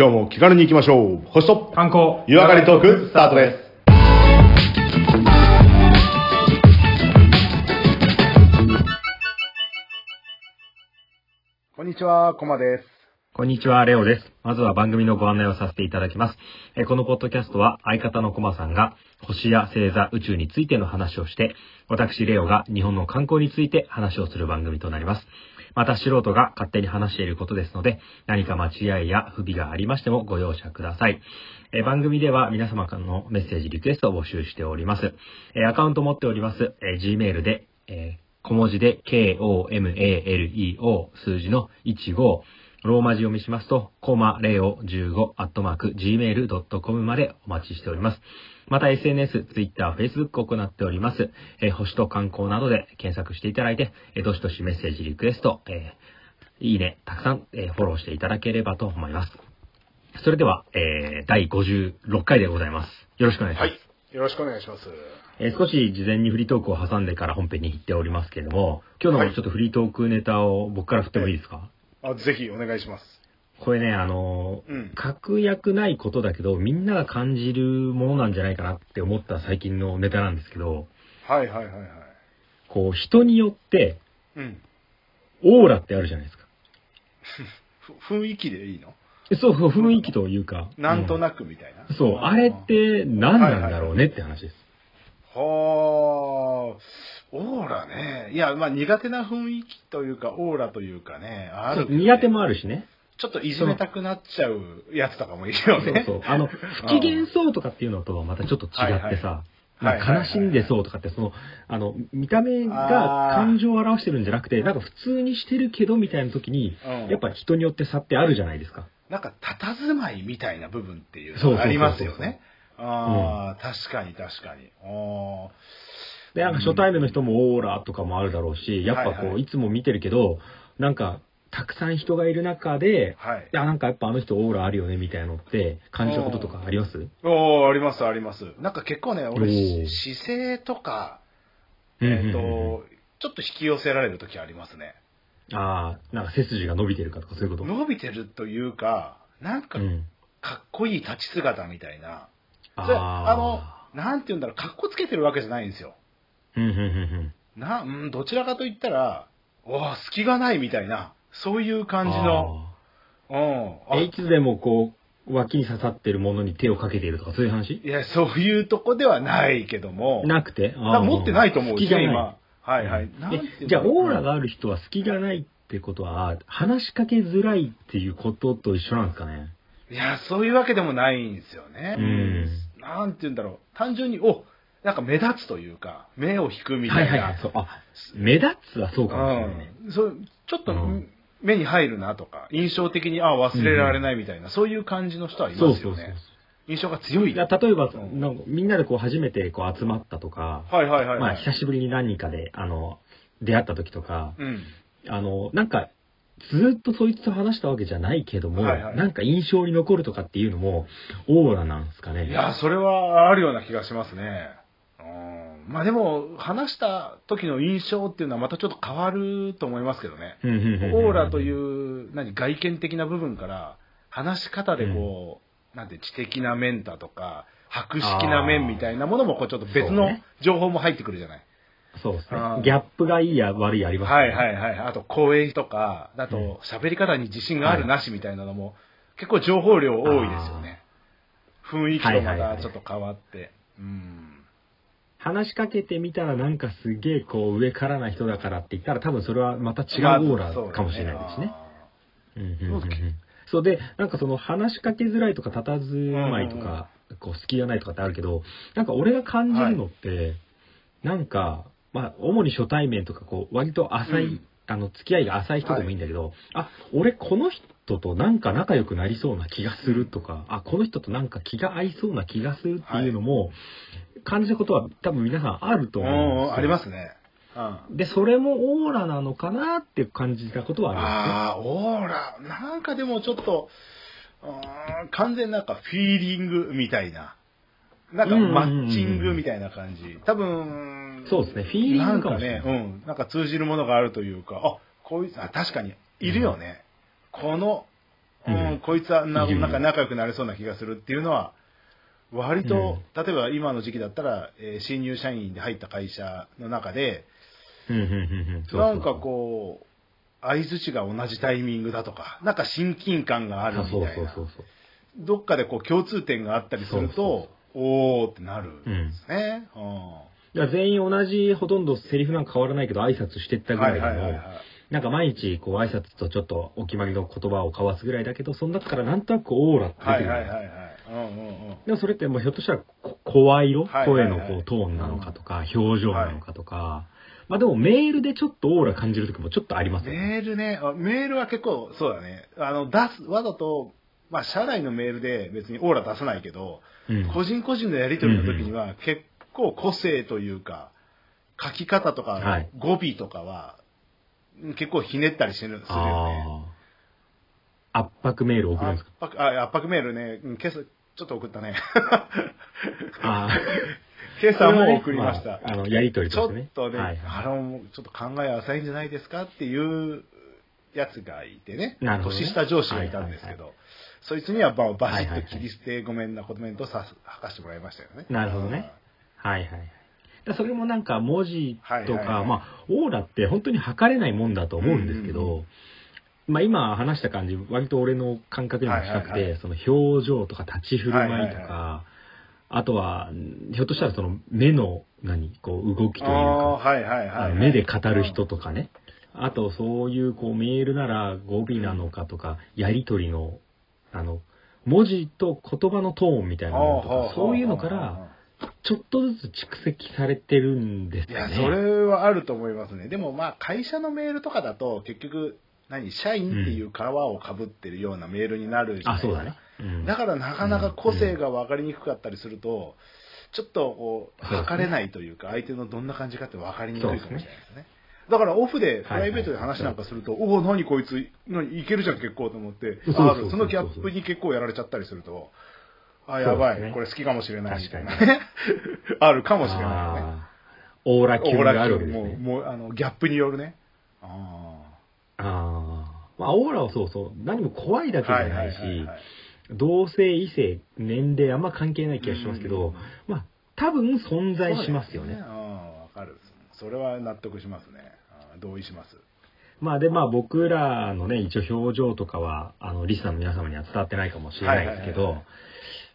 今日も気軽に行きましょう。星と観光湯上がりトークスタートです。こんにちは、コマです。こんにちは、レオです。まずは番組のご案内をさせていただきます。えーこのポッドキャストは相方のコマさんが星や星座、宇宙についての話をして、私レオが日本の観光について話をする番組となります。また素人が勝手に話していることですので、何か間違いや不備がありましてもご容赦ください。え番組では皆様からのメッセージ、リクエストを募集しております。えアカウント持っております。え Gmail で、え小文字で KOMALEO 数字の15ローマ字読みしますと、コマレオ15アットマーク gmail.com までお待ちしております。また SNS、Twitter、Facebook を行っております。えー星と観光などで検索していただいて、えーどしどしメッセージ、リクエスト、えーいいね、たくさん、えーフォローしていただければと思います。それでは、えー第56回でございます。よろしくお願いします。はい。よろしくお願いします。えー少し事前にフリートークを挟んでから本編に行っておりますけれども、今日はいのちょっとフリートークネタを僕から振ってもいいですか、あぜひお願いします。これね、あのーうん。確約ないことだけど、みんなが感じるものなんじゃないかなって思った最近のネタなんですけど、はいはいはいはい。こう、人によって、うん。オーラってあるじゃないですか。ふ雰囲気でいいの？えそう雰囲気というか。なんとく、なくみたいな。そう、あれって何なんだろうねって話です。はあ、オーラね。いや、まあ苦手な雰囲気というか、オーラというかね、あるね、苦手もあるしね。ちょっといじめたくなっちゃうやつとかもいるよね。そうそう。あの、不機嫌そうとかっていうのとはまたちょっと違ってさ、悲しんでそうとかって、その、あの、見た目が感情を表してるんじゃなくて、なんか普通にしてるけどみたいな時に、うんやっぱ人によって差ってあるじゃないですか。なんか、佇まいみたいな部分っていうのがありますよね。ああ、確かに確かに。あで、なんか初対面の人もオーラとかもあるだろうし、やっぱこう、はいはいいつも見てるけど、なんか、たくさん人がいる中で、あ、はいい。や、なんかやっぱあの人オーラあるよねみたいなのって感じたこととかあります？おーありますあります。なんか結構ね、俺、姿勢とか、うんうんうんえっ、と、ちょっと引き寄せられる時ありますね。ああ、なんか背筋が伸びてるかとかそういうこと？伸びてるというか、なんかうん。かっこいい立ち姿みたいな。あそれあの、なんて言うんだろう、かっこつけてるわけじゃないんですよ。うんうんうんうん。な、うん、どちらかと言ったら、おー隙がないみたいな、そういう感じの、うん。いつでもこう、脇に刺さってるものに手をかけているとかそういう話？いや、そういうとこではないけども、なくて？な持ってないと思う隙がない今。はいはい。じゃあオーラがある人は隙がないってことは、話しかけづらいっていうことと一緒なんですかね？いや、そういうわけでもないんですよね。うんなんて言うんだろう。単純に、おなんか目立つというか、目を引くみたいいはいはい。そう。あ、目立つはそうかもしれないね。うんそうちょっとうん目に入るなとか、印象的に、あ忘れられないみたいな、そういう感じの人はいますよね。そうそうそう。印象が強い。いや例えば、うんなんかみんなでこう初めてこう集まったとか、はいはいはい、まあはい。久しぶりに何人かで、あの、出会った時とか、うん。あの、なんか、ずっとそいつと話したわけじゃないけども、はいはいなんか印象に残るとかっていうのも、オーラなんですかね。いや、それはあるような気がしますね。うん。まあでも、話した時の印象っていうのはまたちょっと変わると思いますけどね。うんうんうんうんオーラという、何、外見的な部分から、話し方でこう、なんて、知的な面だとか、博識な面みたいなものも、こう、ちょっと別の情報も入ってくるじゃない。そうですね。ギャップがいいや悪いありますはいい。はいはい。あと、声とか、あうんと、喋り方に自信があるなしみたいなのも、結構情報量多いですよね。雰囲気とまたちょっと変わって。うん。話しかけてみたらなんかすげえこう上からな人だからって言ったら多分それはまた違うオーラかもしれないですね。そうで、なんかその話しかけづらいとか佇まいとか、こう隙がないとかってあるけど、なんか俺が感じるのって、なんか、まあ主に初対面とかこう割と浅い、うんあの付き合いが浅い人でもいいんだけど、あ、俺この人となんか仲良くなりそうな気がするとか、あ、この人となんか気が合いそうな気がするっていうのも、感じたことは多分皆さんあるとうん思うん。ありますね。うん。で、それもオーラなのかなって感じたことはありまああ、オーラ。なんかでもちょっと、うーん完全なんかフィーリングみたいな。なんかマッチングみたいな感じ。多分、そうですねフィーリングかもしれないんかね、うん。なんか通じるものがあるというか、あ、こういう、あ、確かに、いるよね。この、うん、うんこいつはななんか仲良くなれそうな気がするっていうのは、割と、例えば今の時期だったら、えー新入社員で入った会社の中で、うん、うん、うん、うん。そうそうなんかこう、相づちが同じタイミングだとか、なんか親近感があるあそうみたいな。そうそうそう。どっかでこう共通点があったりするそうと、おーってなるんうんですね。うんいや、全員同じ、ほとんどセリフなんか変わらないけど、挨拶してったぐらいでもはいはいはいはい、。なんか毎日、こう、挨拶とちょっとお決まりの言葉を交わすぐらいだけど、その中からなんとなくオーラって出てくる。はいはいはいはい。うんうんうん。でもそれってもうひょっとしたらこ声色、声のこうトーンなのかとか、表情なのかとか、まあでもメールでちょっとオーラ感じる時もちょっとありますよね。メールね、あメールは結構、そうだね。あの、出す、わざと、まあ、社内のメールで別にオーラ出さないけど、うん。個人個人のやり取りの時には結構個性というか、書き方とか、はい語尾とかは、うん結構ひねったりしてるするよね。圧迫メール送るんですか？圧迫あ圧迫メールね、うん今朝、ちょっと送ったね。ああ。今朝も送りました。まああの、やりとりちょっとしてね。とね、はいあの、ちょっと考え浅いんじゃないですかっていうやつがいてね、ね年下上司がいたんですけど、そいつにはババシッと切り捨てごめんなコメントをさす吐かしてもらいましたよね。なるほどねはいはいはい。だそれもなんか文字とか、はいはいはいまあ、オーラって本当に測れないもんだと思うんですけど、うんうんまあ今話した感じ、割と俺の感覚にも近くて、その表情とか立ち振る舞いとか、あとは、んひょっとしたらその目の、何、こう動きというか、目で語る人とかね。あと、そういう、こう、メールなら語尾なのかとか、やりとりの、あの、文字と言葉のトーンみたいなものとか、そういうのから、ちょっとずつ蓄積されてるんですいや、よね。それはあると思いますね。でもまあ、会社のメールとかだと、結局、何、社員っていう皮をかぶってるようなメールになるじゃなあ、いですか。そうだからなかなか個性が分かりにくかったりすると、ちょっとこう、測れないというか、相手のどんな感じかって分かりにくいかもしれないですね。だからオフで、プライベートで話なんかすると、おお、何こいつ、何いけるじゃん結構と思って、そうそのギャップに結構やられちゃったりすると、あ、やばい、ねこれ好きかもしれないみたいな確ね。あるかもしれないね。あーオーラ級があるわけですもう、ね。もう、あの、ギャップによるね。あああ。まあ、オーラはそうそう。何も怖いだあ。けじゃないいし。同性、異性、年齢あんま関係ない気がしますけど、まあ、多分存在しますよね。わかる。それは納得しますね。ああ同意します。まあで、まあ僕らのね、一応表情とかは、あの、リスナーの皆様には伝わってないかもしれないですけど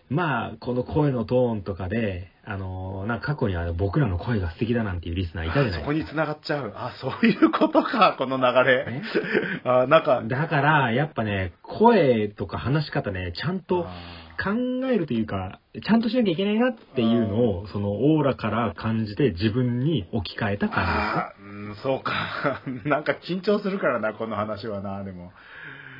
まあ、この声のトーンとかで、あの、なんか過去には僕らの声が素敵だなんていうリスナーいたじゃないそですか。こに繋がっちゃう。あ、そういうことか、この流れね。あなんか、だから、やっぱね、声とか話し方ね、ちゃんとあ考えるというか、ちゃんとしなきゃいけないなっていうのを、そのオーラから感じて自分に置き換えた感あー、うん、そうか。なんか緊張するからな、この話はな、でも。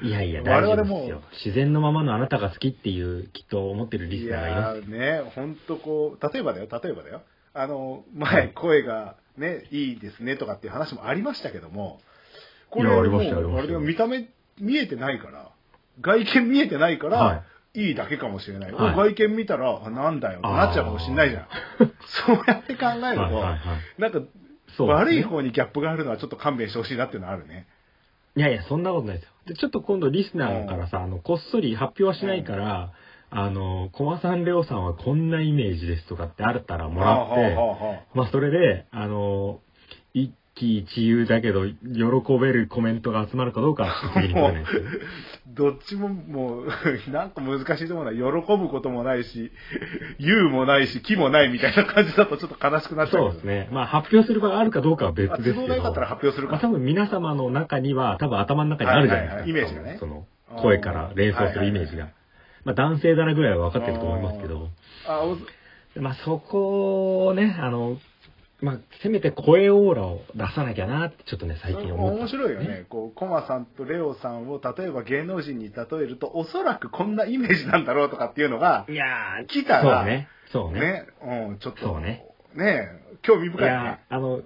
いやいや、大丈夫ですよ。自然のままのあなたが好きっていう、きっと思ってるリいスナーがいます。やーね、ほんとこう、例えばだよ、例えばだよ。あの、前、声がね、いいですねとかっていう話もありましたけども、これいやあれでも見た目見えてないから、外見見えてないから、、はいいだけかもしれない。はい外見見たら、あなんだよってなっちゃうかもしれないじゃん。そうやって考えると、はいはいはいなんか、ね悪い方にギャップがあるのはちょっと勘弁してほしいなっていうのはあるね。いやいや、そんなことないですよ。で、ちょっと今度リスナーからさ、あの、こっそり発表はしないから、あの、コマさん、レオさんはこんなイメージですとかってあったらもらって、まあ、それで、あの、一喜一憂だけど、喜べるコメントが集まるかどうかど。どっちももう、なんか難しいと思うな。喜ぶこともないし、言うもないし、気もないみたいな感じだとちょっと悲しくなっちゃう。そうですね。まあ、発表する場があるかどうかは別あですけど。都合が良かったら発表するまあ、か。多分皆様の中には、多分頭の中にあるじゃないですか。はいはいはいイメージがねその、声から連想するイメージが。まあ、男性だなぐらいは分かってると思いますけど。あおまあ、そこをね、あの、まあ、せめて声オーラを出さなきゃなって、ちょっとね、最近思った。面白いよね。こう、コマさんとレオさんを例えば芸能人に例えると、おそらくこんなイメージなんだろうとかっていうのが、いやー、来たらそうね。そうね。ね、うん、ちょっと、ねね興味い深いねや。ー、あの、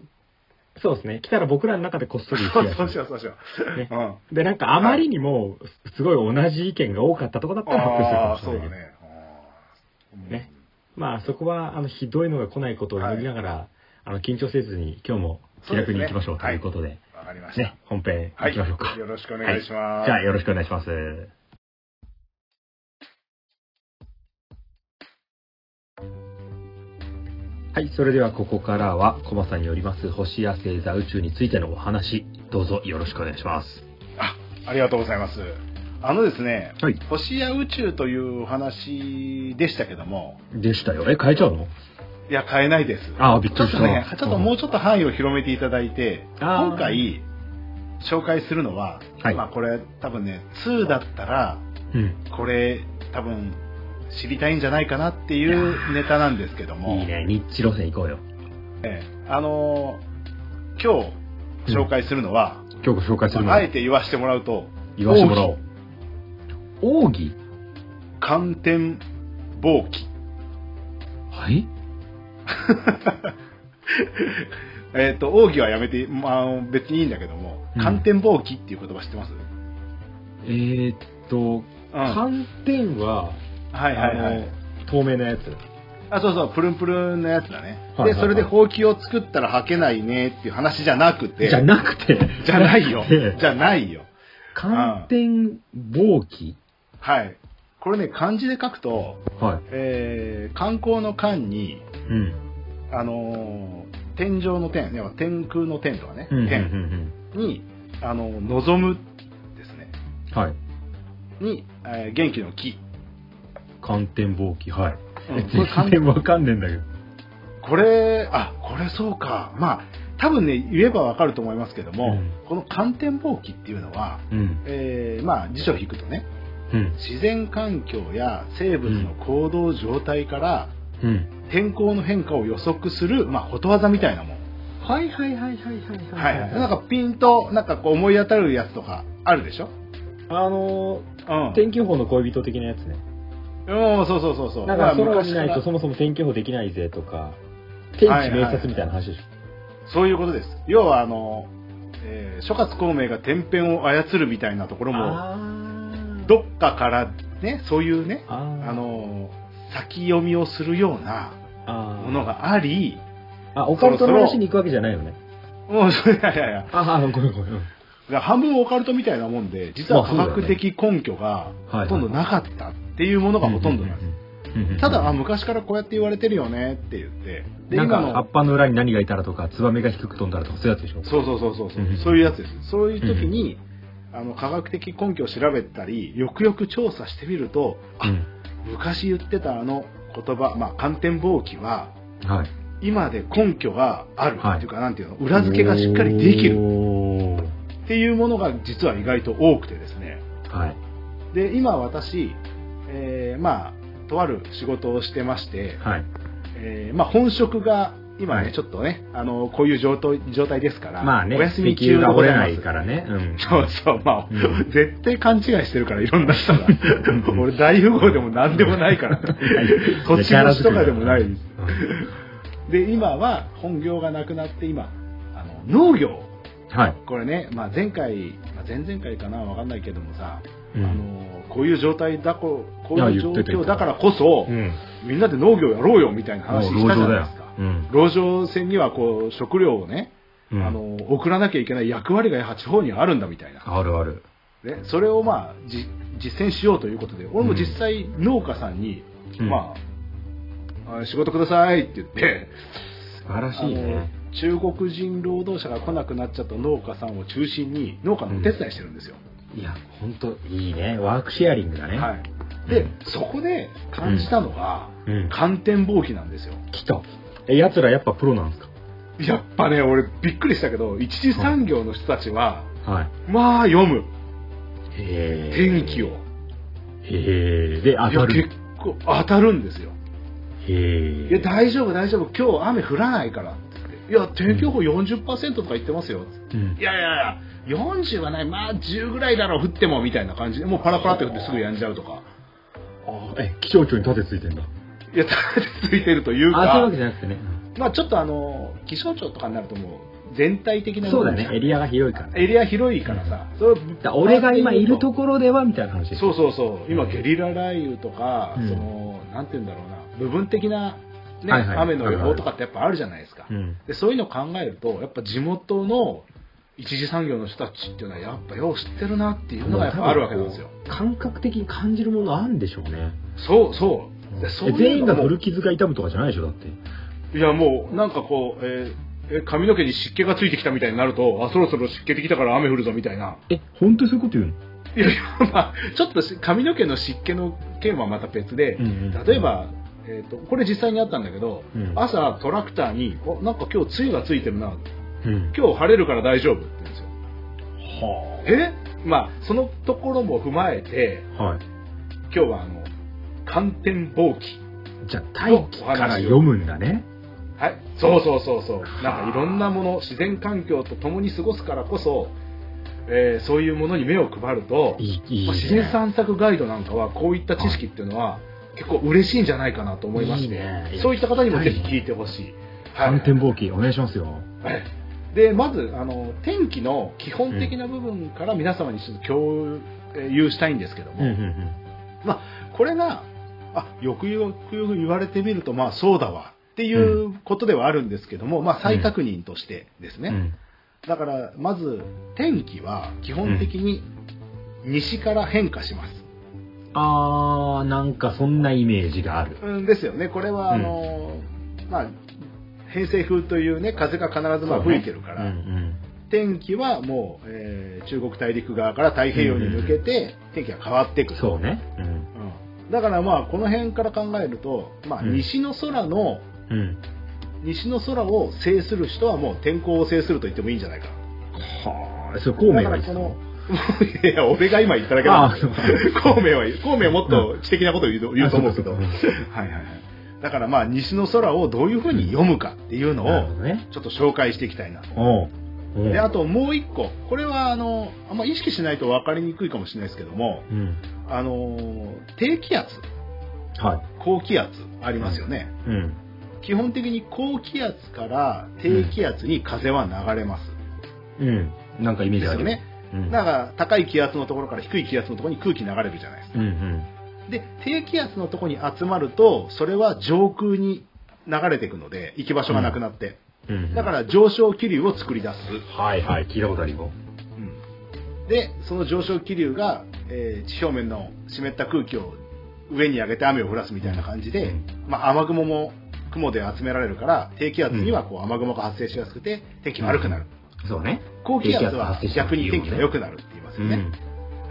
そうですね。来たら僕らの中でこっそりそうしよう、そうしよう。ねうん。で、なんかあまりにも、すごい同じ意見が多かったとこだったら発表するかああ、もしれないけど。そうだね。ね。まあ、そこは、あの、ひどいのが来ないことを祈りながら、あの、緊張せずに今日も気楽に行きましょうということで。わ、ね、かりました。ね、本編行きましょうか。はい、よろしくお願いします、はい、じゃあよろしくお願いします。はい、それではここからは、コマさんによります星や星座宇宙についてのお話、どうぞよろしくお願いします。あ、ありがとうございます。あのですね、はい、星や宇宙というお話でしたけども。でしたよ。え、変えちゃうの？いや、変えないです。ああ、びっくりした。ちょっとね、ちょっともうちょっと範囲を広めていただいて、今回紹介するのは、はいまあこれ多分ね、2だったら、うん。これ多分知りたいんじゃないかなっていうネタなんですけども、いいね。ニッチ路線行こうよ。ええあのー今日紹介するのは、今日ご紹介するのは？あえ、て言わせてもらうと、言わせてもらおう。奥義寒天貿易。はい？えっと、奥義はやめて、まあ、別にいいんだけども、うん寒天貿易っていう言葉知ってます、えーっと、うん、はい寒天は、はいはいあの。透明なやつ。あ、そうそう、プルンプルンのやつだね。はいはいはいで、それでほうきを作ったら履けないねっていう話じゃなくて、じゃなくて。じゃないよ ええ。じゃないよ。寒天貿易はい。これね、漢字で書くと、はい。えー、観光の観に、うん。あのー天井の天、天空の天とかね、うん。うん。う天ん。に、あの、望むですね。はい。に、えー元気の木。寒天貿易。はい。うん 全然わかんねえんだけど。これ、あ、これそうか。まあ、多分ね、言えばわかると思いますけども、うんこの寒天貿易っていうのは、うん。えーまあ、辞書を引くとね、うん。自然環境や生物の行動状態から、うん。天候の変化を予測する、まあ、ことわざみたいなもん。はいはいはいはいはいはいはい。なんかピンと、なんかこう思い当たるやつとかあるでしょ？あのうん。ー、天気予報の恋人的なやつね。うん、そうそうそうそう。なんか空を見ないとそもそも天気予報できないぜとか、天地明察みたいな話でしょ。そういうことです。要は、あの、えー諸葛孔明が天変を操るみたいなところも、どっかからね、そういうね、あーあの、先読みをするようなものがあり、あ、オカルトの話に行くわけじゃないよね。もう、それいやいやいや、ああ、ごめんごめん。半分オカルトみたいなもんで、実は科学的根拠がはいほとんどなかったっていうものがほとんどなんです。ただ、あ昔からこうやって言われてるよねって言って、で、なんか葉っぱの裏に何がいたらとか、ツバメが低く飛んだらとか、そういうやつでしょ？そうそうそうそうそういうやつです。そういう時に、あの科学的根拠を調べたり、よくよく調査してみると、あうん。昔言ってたあの言葉、まあ、寒天貿易は、はい。今で根拠があるはいっていうか、なんていうの、裏付けがしっかりできるっていうものが実は意外と多くてですね。はい。で、今私、えーまあ、とある仕事をしてまして、はい。えーまあ、本職が今ね、はいちょっとね、あの、こういう状態状態ですから、まあね、お休み石中が掘れないからね。うん。そうそう、まあ、うん絶対勘違いしてるから、いろんな人が。俺、大富豪でも何でもないから。土地持ちとかでもないです。で、今は本業がなくなって、今、あの農業。はい。これね、まあ、前回、まあ、前々回かな、わかんないけどもさ、うんあの、こういう状態だこ、こういう状況だからこそ、うん。みんなで農業やろうよみたいな話したじゃないですか。うん。農場船にはこう食料をね、うんあの送らなきゃいけない役割がやは地方にはあるんだみたいな、あるある。ね、それをまあじ実践しようということで俺も実際農家さんに、うんまああ仕事くださいって言って素晴らしいね。中国人労働者が来なくなっちゃった農家さんを中心に農家のお手伝いしてるんですよ、いや、ほんといいね。ワークシェアリングだね。はい、でそこで感じたのが、うん。寒天貿易なんですよ来た。え、奴らやっぱプロなんですか？やっぱね俺びっくりしたけど一次産業の人たちは、はい。まあ読むへえ。天気を。へえ。で、当たいや結る。構当たるんですよ。へえ。いや大丈夫大丈夫今日雨降らないからいや天気予報40%とか言ってますよ、うんいやいやいや40はないまあ10ぐらいだろう降ってもみたいな感じでもうパラパラって降ってすぐやんじゃうとかあえ、気象庁に盾ついてんだ。いやついてるというあ、そういうわかけじゃなくてね。まあちょっとあの気象庁とかになるともう全体的なそうだね。エリアが広いからね。エリア広いからさ、それだ俺が今いるところではみたいな話。そうそうそう今ゲリラ雷雨とか、うんそのなんて言うんだろうな部分的な、ねはいはい雨の予報とかってやっぱあるじゃないですか、うん。でそういうのを考えるとやっぱ地元の一次産業の人たちっていうのはやっぱよう知ってるなっていうのがやっぱあるわけなんですよ感覚的に感じるものあるんでしょうね。そうそうで全員が古傷が痛むとかじゃないでしょ、だって。いや、もう、なんかこう、えーえ髪の毛に湿気がついてきたみたいになると、あ、そろそろ湿気てきたから雨降るぞみたいな。え、本当にそういうこと言うの？いやいや、まあ、ちょっとし髪の毛の湿気の件はまた別で、うんうん例えば、えー、とこれ実際にあったんだけど、うん朝トラクターにおなんか今日梅雨がついてるなうん。今日晴れるから大丈夫って言うんですよはえ？まあそのところも踏まえてあ。はい。今日はあの寒天棒記じゃあ、大気から読むんだね。はい。そうそうそうそう。なんかいろんなもの自然環境と共に過ごすからこそ、えーそういうものに目を配るといい。自然散策ガイドなんかはこういった知識っていうのは結構嬉しいんじゃないかなと思いましていいね。そういった方にもぜひ聞いてほしい。はい。寒天棒記、お願いしますよ。はい。でまずあの天気の基本的な部分から皆様にちょっと共有したいんですけども、うんうんこれがあよくよく言われてみるとまあそうだわ。っていうことではあるんですけども、まあ、再確認としてですね、だからまず天気は基本的に西から変化します、あー、なんかそんなイメージがある。うん、ですよね。これはあの、まあ偏西風というね風が必ずまあ吹いてるから、うん天気はもう、えー中国大陸側から太平洋に向けて天気が変わっていくうん。そうね。うん。うんだからまあこの辺から考えると、まあ、うん。西の空の、うん。西の空を制する人はもう天候を制すると言ってもいいんじゃないか。はあ、それ孔明がいいだからこの いや俺が今言っただけな孔明は孔明はもっと知的なことを言うと言うと思うけど、あはいはいはい。だからまあ西の空をどういうふうに読むかっていうのを。ちょっと紹介していきたいなとであともう一個これはあのあんま意識しないと分かりにくいかもしれないですけどもうん。あの低気圧は高気圧ありますよね、い。うん。基本的に高気圧から低気圧に風は流れます、うん。なんかイメージある。ですよねうん。だから高い気圧のところから低い気圧のところに空気流れるじゃないですかうんうん。で低気圧のところに集まるとそれは上空に流れていくので行き場所がなくなって、うん。だから上昇気流を作り出す、はいはい、聞いたことあるよ。うんでその上昇気流が、えー地表面の湿った空気を上に上げて雨を降らすみたいな感じで、うんまあ、雨雲も雲で集められるから低気圧にはこう雨雲が発生しやすくて天気が悪くなる、そうね。高気圧は逆に天気が良くなるって言いますよね、うん。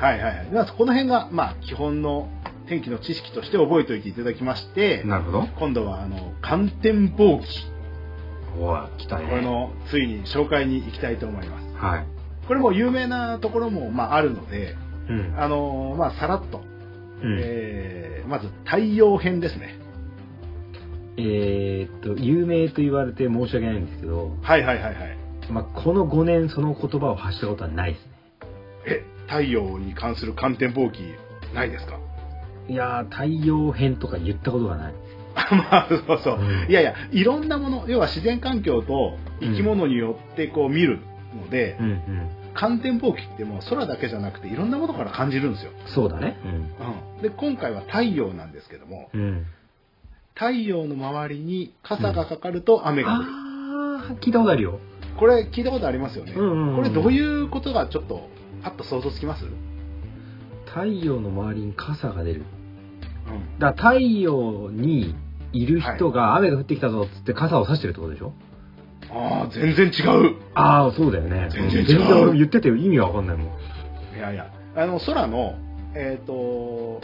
はいはいはいまあこの辺がまあ基本の天気の知識として覚えておいていただきましてなるほど。今度はあの寒天棒記おい、来たね。これのついに紹介に行きたいと思いますはい。これも有名なところもまああるのでうん。あのまあさらっと、うんえーまず太陽編ですねえーっと、有名と言われて申し訳ないんですけど、はいはいはいはいまあ、この5年その言葉を発したことはないですね。え太陽に関する寒天棒記ないですか？いやー、太陽編とか言ったことがない。まあそうそう、うんいやいやいろんなもの要は自然環境と生き物によってこう見るので、うんうん。寒天棒記ってもう空だけじゃなくていろんなものから感じるんですよ、そうだね。うん、で今回は太陽なんですけどもうん。うん。太陽の周りに傘がかかると雨が降る、あー、聞いたことあるよ。これ聞いたことありますよね、うんうんうんこれどういうことがちょっとパッと想像つきます、太陽の周りに傘が出る。うんだ太陽にいる人が雨が降ってきたぞっつって傘を差してるってことでしょ？ああ全然違うああ、そうだよね。全然違う全然俺も言ってて意味がわかんないもん。いやいやあの空のえっ、と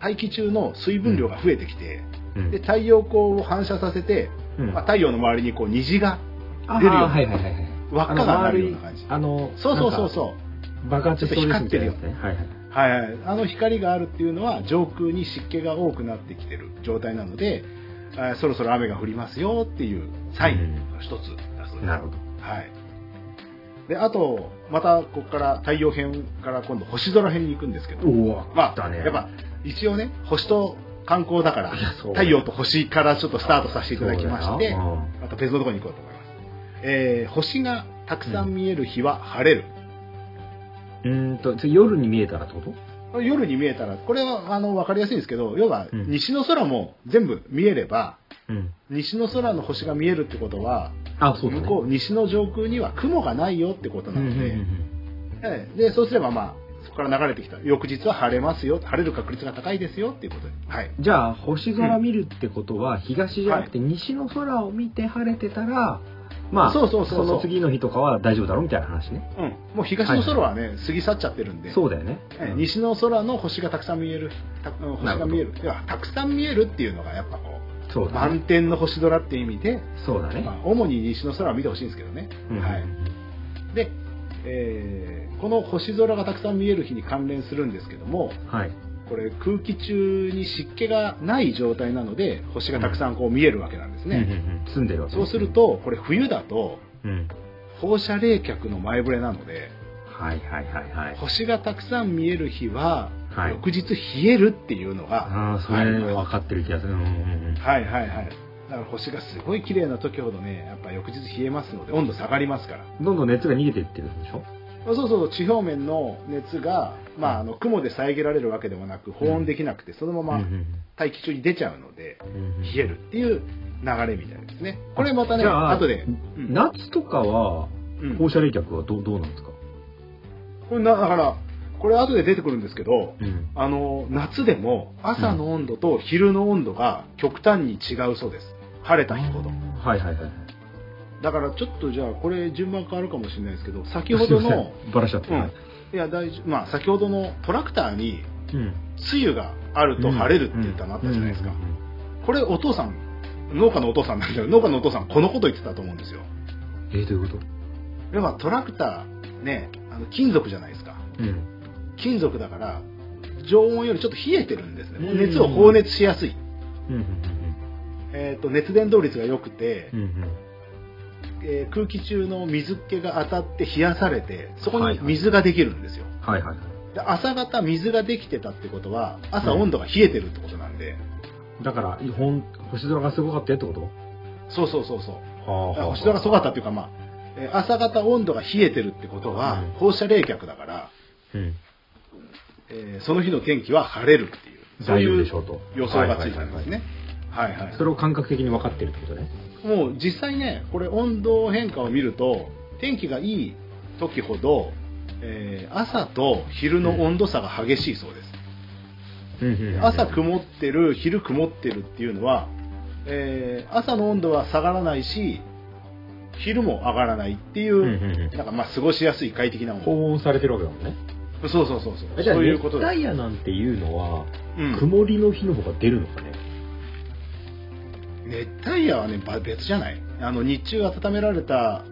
大気中の水分量が増えてきて、うんで太陽光を反射させて、うんまあ、太陽の周りにこう虹があー出るようなはいはいはいはい。輪っかがなるような感じあの、そうそうそうう。そう爆発しそうですみたいなやつね。はいはい。はいはい、あの光があるっていうのは上空に湿気が多くなってきてる状態なので、そろそろ雨が降りますよっていうサインの一つだそうです。なるほど。はい。で、あと、またここから太陽編から今度星空編に行くんですけど、まあ。やっぱ一応ね、星と観光だから太陽と星からちょっとスタートさせていただきまして、また別のところに行こうと思います。えー星がたくさん見える日は晴れる。うんうーんと、夜に見えたらってこと？夜に見えたら、これはあの分かりやすいんですけど、要はうん西の空も全部見えれば、うん。西の空の星が見えるってことは、あ、そうだね。向こう、西の上空には雲がないよってことうなんので、でそうすれば、まあ、そこから流れてきた。翌日は晴れますよ。晴れる確率が高いですよっていうことで。はい。じゃあ、星空見るってことは、東じゃなくて西の空を見て晴れてたら、まあ、そうそうそうそうの次の日とかは大丈夫だろうみたいな話ね。うん。もう東の空はね、過ぎ去っちゃってるんで。そうだよね。うんえ西の空の星がたくさん見える。たうん星が見える。いや、たくさん見えるっていうのがやっぱこう、そうだね満。天の星空っていう意味で、そうだねま。あ、主に西の空を見てほしいんですけどね。うんはい。で、えーこの星空がたくさん見える日に関連するんですけども、はい。これ空気中に湿気がない状態なので星がたくさんこう見えるわけなんですね、うんうんうん住んでるわけねそうする、とこれ冬だとうん。放射冷却の前触れなのではいはいはいはい。星がたくさん見える日は、はい翌日冷えるっていうのがああ、そはいれ分かってる気がする。うんうんうん。はいはいはいだから星がすごい綺麗な時ほどねやっぱ翌日冷えますので温度下がりますからどんどん熱が逃げていってるんでしょ？そうそうそう地表面の熱が、まあ、あの雲で遮られるわけでもなく保温できなくてそのままうん大気中に出ちゃうので冷えるっていう流れみたいですね。これまたね後で、うん。夏とかはうん。放射冷却はどうどうなんですか？これなだからこれ後で出てくるんですけどうん。あの夏でも朝の温度と昼の温度が極端に違うそうです。晴れた日ほど。はいはいはい。だからちょっとじゃあこれ順番変わるかもしれないですけど先ほどのバラしちゃって。うん。はい。いや大丈夫。まあ先ほどのトラクターにうん。梅雨があると晴れるって言ったのあったじゃないですか、これお父さん農家のお父さんなんだけど農家のお父さんこのこと言ってたと思うんですよ。えー、どういうこと？要はトラクターねあの金属じゃないですか。うん。金属だから常温よりちょっと冷えてるんですね。うん。熱を放熱しやすい、えー、と熱伝導率が良くてうんえー空気中の水気が当たって冷やされてそこにはいはい水ができるんですよ、はいはいはい。で朝方水ができてたってことは朝温度が冷えてるってことなんで、だから、ほん星空がすごかったよってこと？そうそうそうそうはだから星空がすごかったっていうか、まあ、えー朝方温度が冷えてるってことは、うん放射冷却だから、うん。えーその日の天気は晴れるっていう、そういうでしょうと。予想がついたんですね。はいはい。それを感覚的に分かってるってことね。もう実際ね、これ温度変化を見ると、天気がいい時ほど、えー朝と昼の温度差が激しいそうです。朝曇ってる、昼曇ってるっていうのは、えー朝の温度は下がらないし、昼も上がらないっていう、うんうんうんなんかまあ過ごしやすい快適な温度。保温されてるわけだもんね。そうそうそうそう。そういう熱ことです。帯夜なんていうのは、うん曇りの日の方が出るのかね？熱帯夜はね、ば別じゃない。あの、日中温められた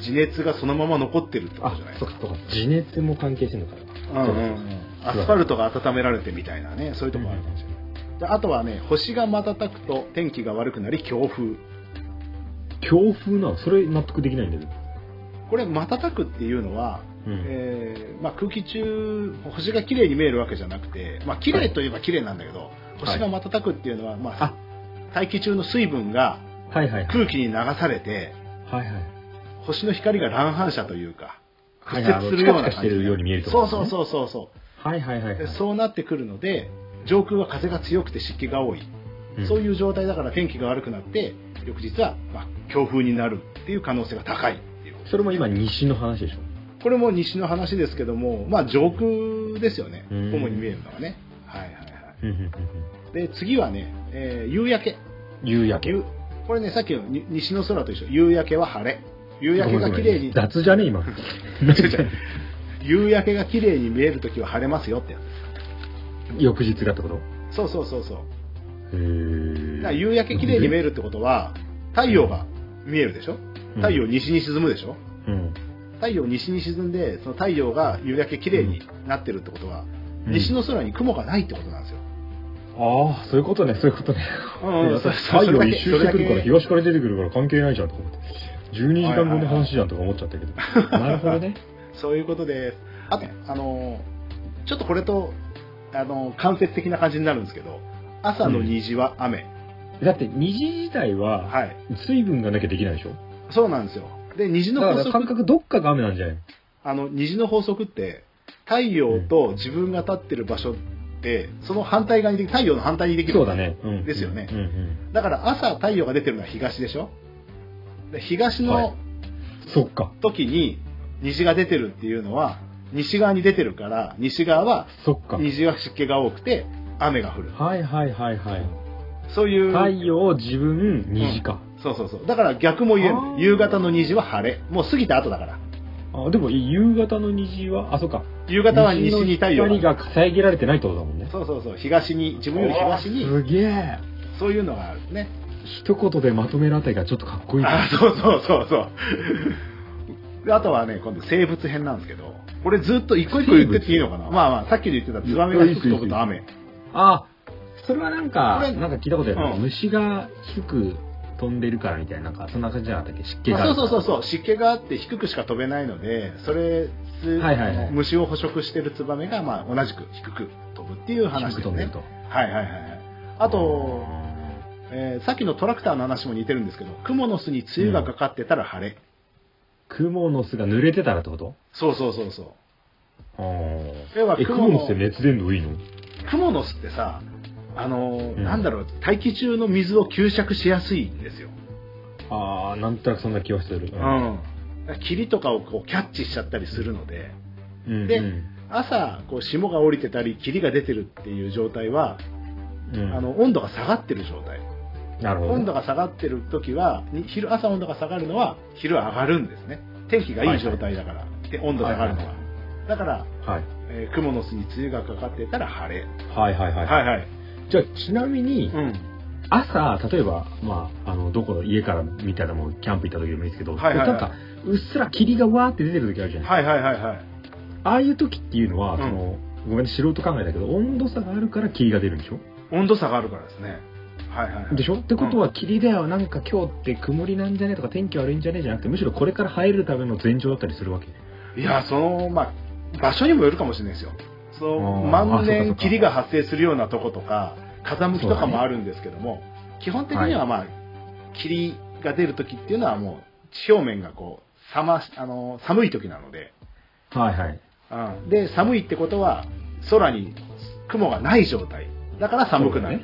地熱がそのまま残ってるってことじゃないそっかそっか。地熱も関係してるのかな。うんうんうん。アスファルトが温められてみたいなね、そういうところあるかもしれない。であとはね、星が瞬くと天気が悪くなり強風。強風なの？それ納得できないんだけど。これ、瞬くっていうのは、うんえーまあ、空気中、星が綺麗に見えるわけじゃなくて、まあ、綺麗といえば綺麗なんだけど、星が瞬くっていうのは、まああ、大気中の水分がはいはい。はい。空気に流されて、はいはい。星の光が乱反射というか、はい屈折するようなチカチカしてるようそうそうそうそうそはいはいはう、いはい。でそうなってくるので上空は風が強くて湿気が多い、そうういう状態だから天気が悪くなって翌日は、まあ、強風になるっていう可能性が高いっていう。ん。それも今西の話でしょ？これも西の話ですけども、まあ、上空ですよね。うん。主に見えるのはね。はいはいはうんうんうんうん。いで次はね、えー夕焼け。夕焼け。夕これねさっきのに西の空と一緒。夕焼けは晴れ。夕焼けが綺麗に雑じゃね今。夕焼けが綺麗に見えるときは晴れますよってや翌日がってこと？つそうそうそうそう。へー。だ夕焼け綺麗に見えるってことは太陽が見えるでしょ？うん。太陽西に沈むでしょ？うん。太陽西に沈んでその太陽が夕焼け綺麗になってるってことは、うん。西の空に雲がないってことなんですよ、ああ、そういうことね、そういうことね。太陽一周してくるから、東から出てくるから関係ないじゃんとか思って。12時間後の話じゃんとか思っちゃったけど。なるほどね。そういうことです。あとあのーちょっとこれとあのー間接的な感じになるんですけど朝の虹は雨、だって虹自体ははい。水分がなきゃできないでしょ？そうなんですよ。で虹の法則感覚どっかが雨なんじゃないあの虹の法則って太陽と自分が立ってる場所ってその反対側にでき太陽の反対にできるそうだね。うんですよねうんうん。だから朝太陽が出てるのは東でしょ？で東はいのそっか。時に虹が出てるっていうのは西側に出てるから、西側は、そっか。虹は湿気が多くて、雨が降る。はいはいはいはい。そういう。太陽、自分、虹か。そうそうそう。だから逆も言える。夕方の虹は晴れ。もう過ぎた後だから。あ、でも夕方の虹は、あ、そっか。夕方は西に太陽光が遮られてないってことだもんね。そうそうそう。東に、自分より東に、すげえ。そういうのがあるね。一言でまとめるあたりがちょっとかっこいいな。あ、そうそうそうそう。であとはね、今度生物編なんですけど、これずっと一個一個言ってっていいのかな？まあまあ、さっきで言ってたツバメが低く飛ぶと雨。あ、それはなんかなんか聞いたことある、うん虫が低く飛んでるからみたいな、なんか、そんな感じじゃなかったっけ？湿気があそうそうそうそう、湿気があって低くしか飛べないので、それ、つはいはいはい虫を捕食してるツバメがまあ同じく低く飛ぶっていう話ですね低く飛んでる。と。はいはいはいはい。あと、えーさっきのトラクターの話も似てるんですけど、クモの巣に梅雨がかかってたら晴れ。雲の巣が濡れてたらってこと？そうそうそうそう。あはえ、雲の雲の巣って熱伝導いいの？クモの巣ってさ、あのーうんなんだろう、大気中の水を吸着しやすいんですよ。ああ、なんとなくそんな気はしてる。う。ん。霧とかをこうキャッチしちゃったりするので、うん。でうん朝、こう霜が降りてたり、霧が出てるっていう状態は、うんあの温度が下がってる状態。なるほど。温度が下がってる時は、に昼朝温度が下がるのは、昼は上がるんですね。天気がいい状態だから、で温度が上がるのは。はいだから、はい。えー雲の巣に梅雨がかかってたら晴れ。はいはいはい。はいはい。じゃあ、ちなみに、うん。朝、例えば、まあ、あの、どこの家からみたいなもん、キャンプ行った時でもいいですけど、はいはいはいなんか、うっすら霧がわーって出てる時あるじゃない、はいはいはいはい。ああいう時っていうのは、うんその、ごめんね、素人考えだけど、温度差があるから霧が出るんでしょ？温度差があるからですね。はいはいはい。でしょ？ってことは、霧だよ、なんか今日って曇りなんじゃね？とか天気悪いんじゃねじゃなくて、むしろこれから入るための前兆だったりするわけ。いや、その、まあ、場所にもよるかもしれないですよ。その、あー万あそうかそうか年霧が発生するようなとことか、風向きとかもあるんですけども、基本的にはまあ、霧が出るときっていうのはもう、地表面がこう、さま、あの、寒い時なので、はいはい。うんで、寒いってことは、空に雲がない状態。だから寒くなる。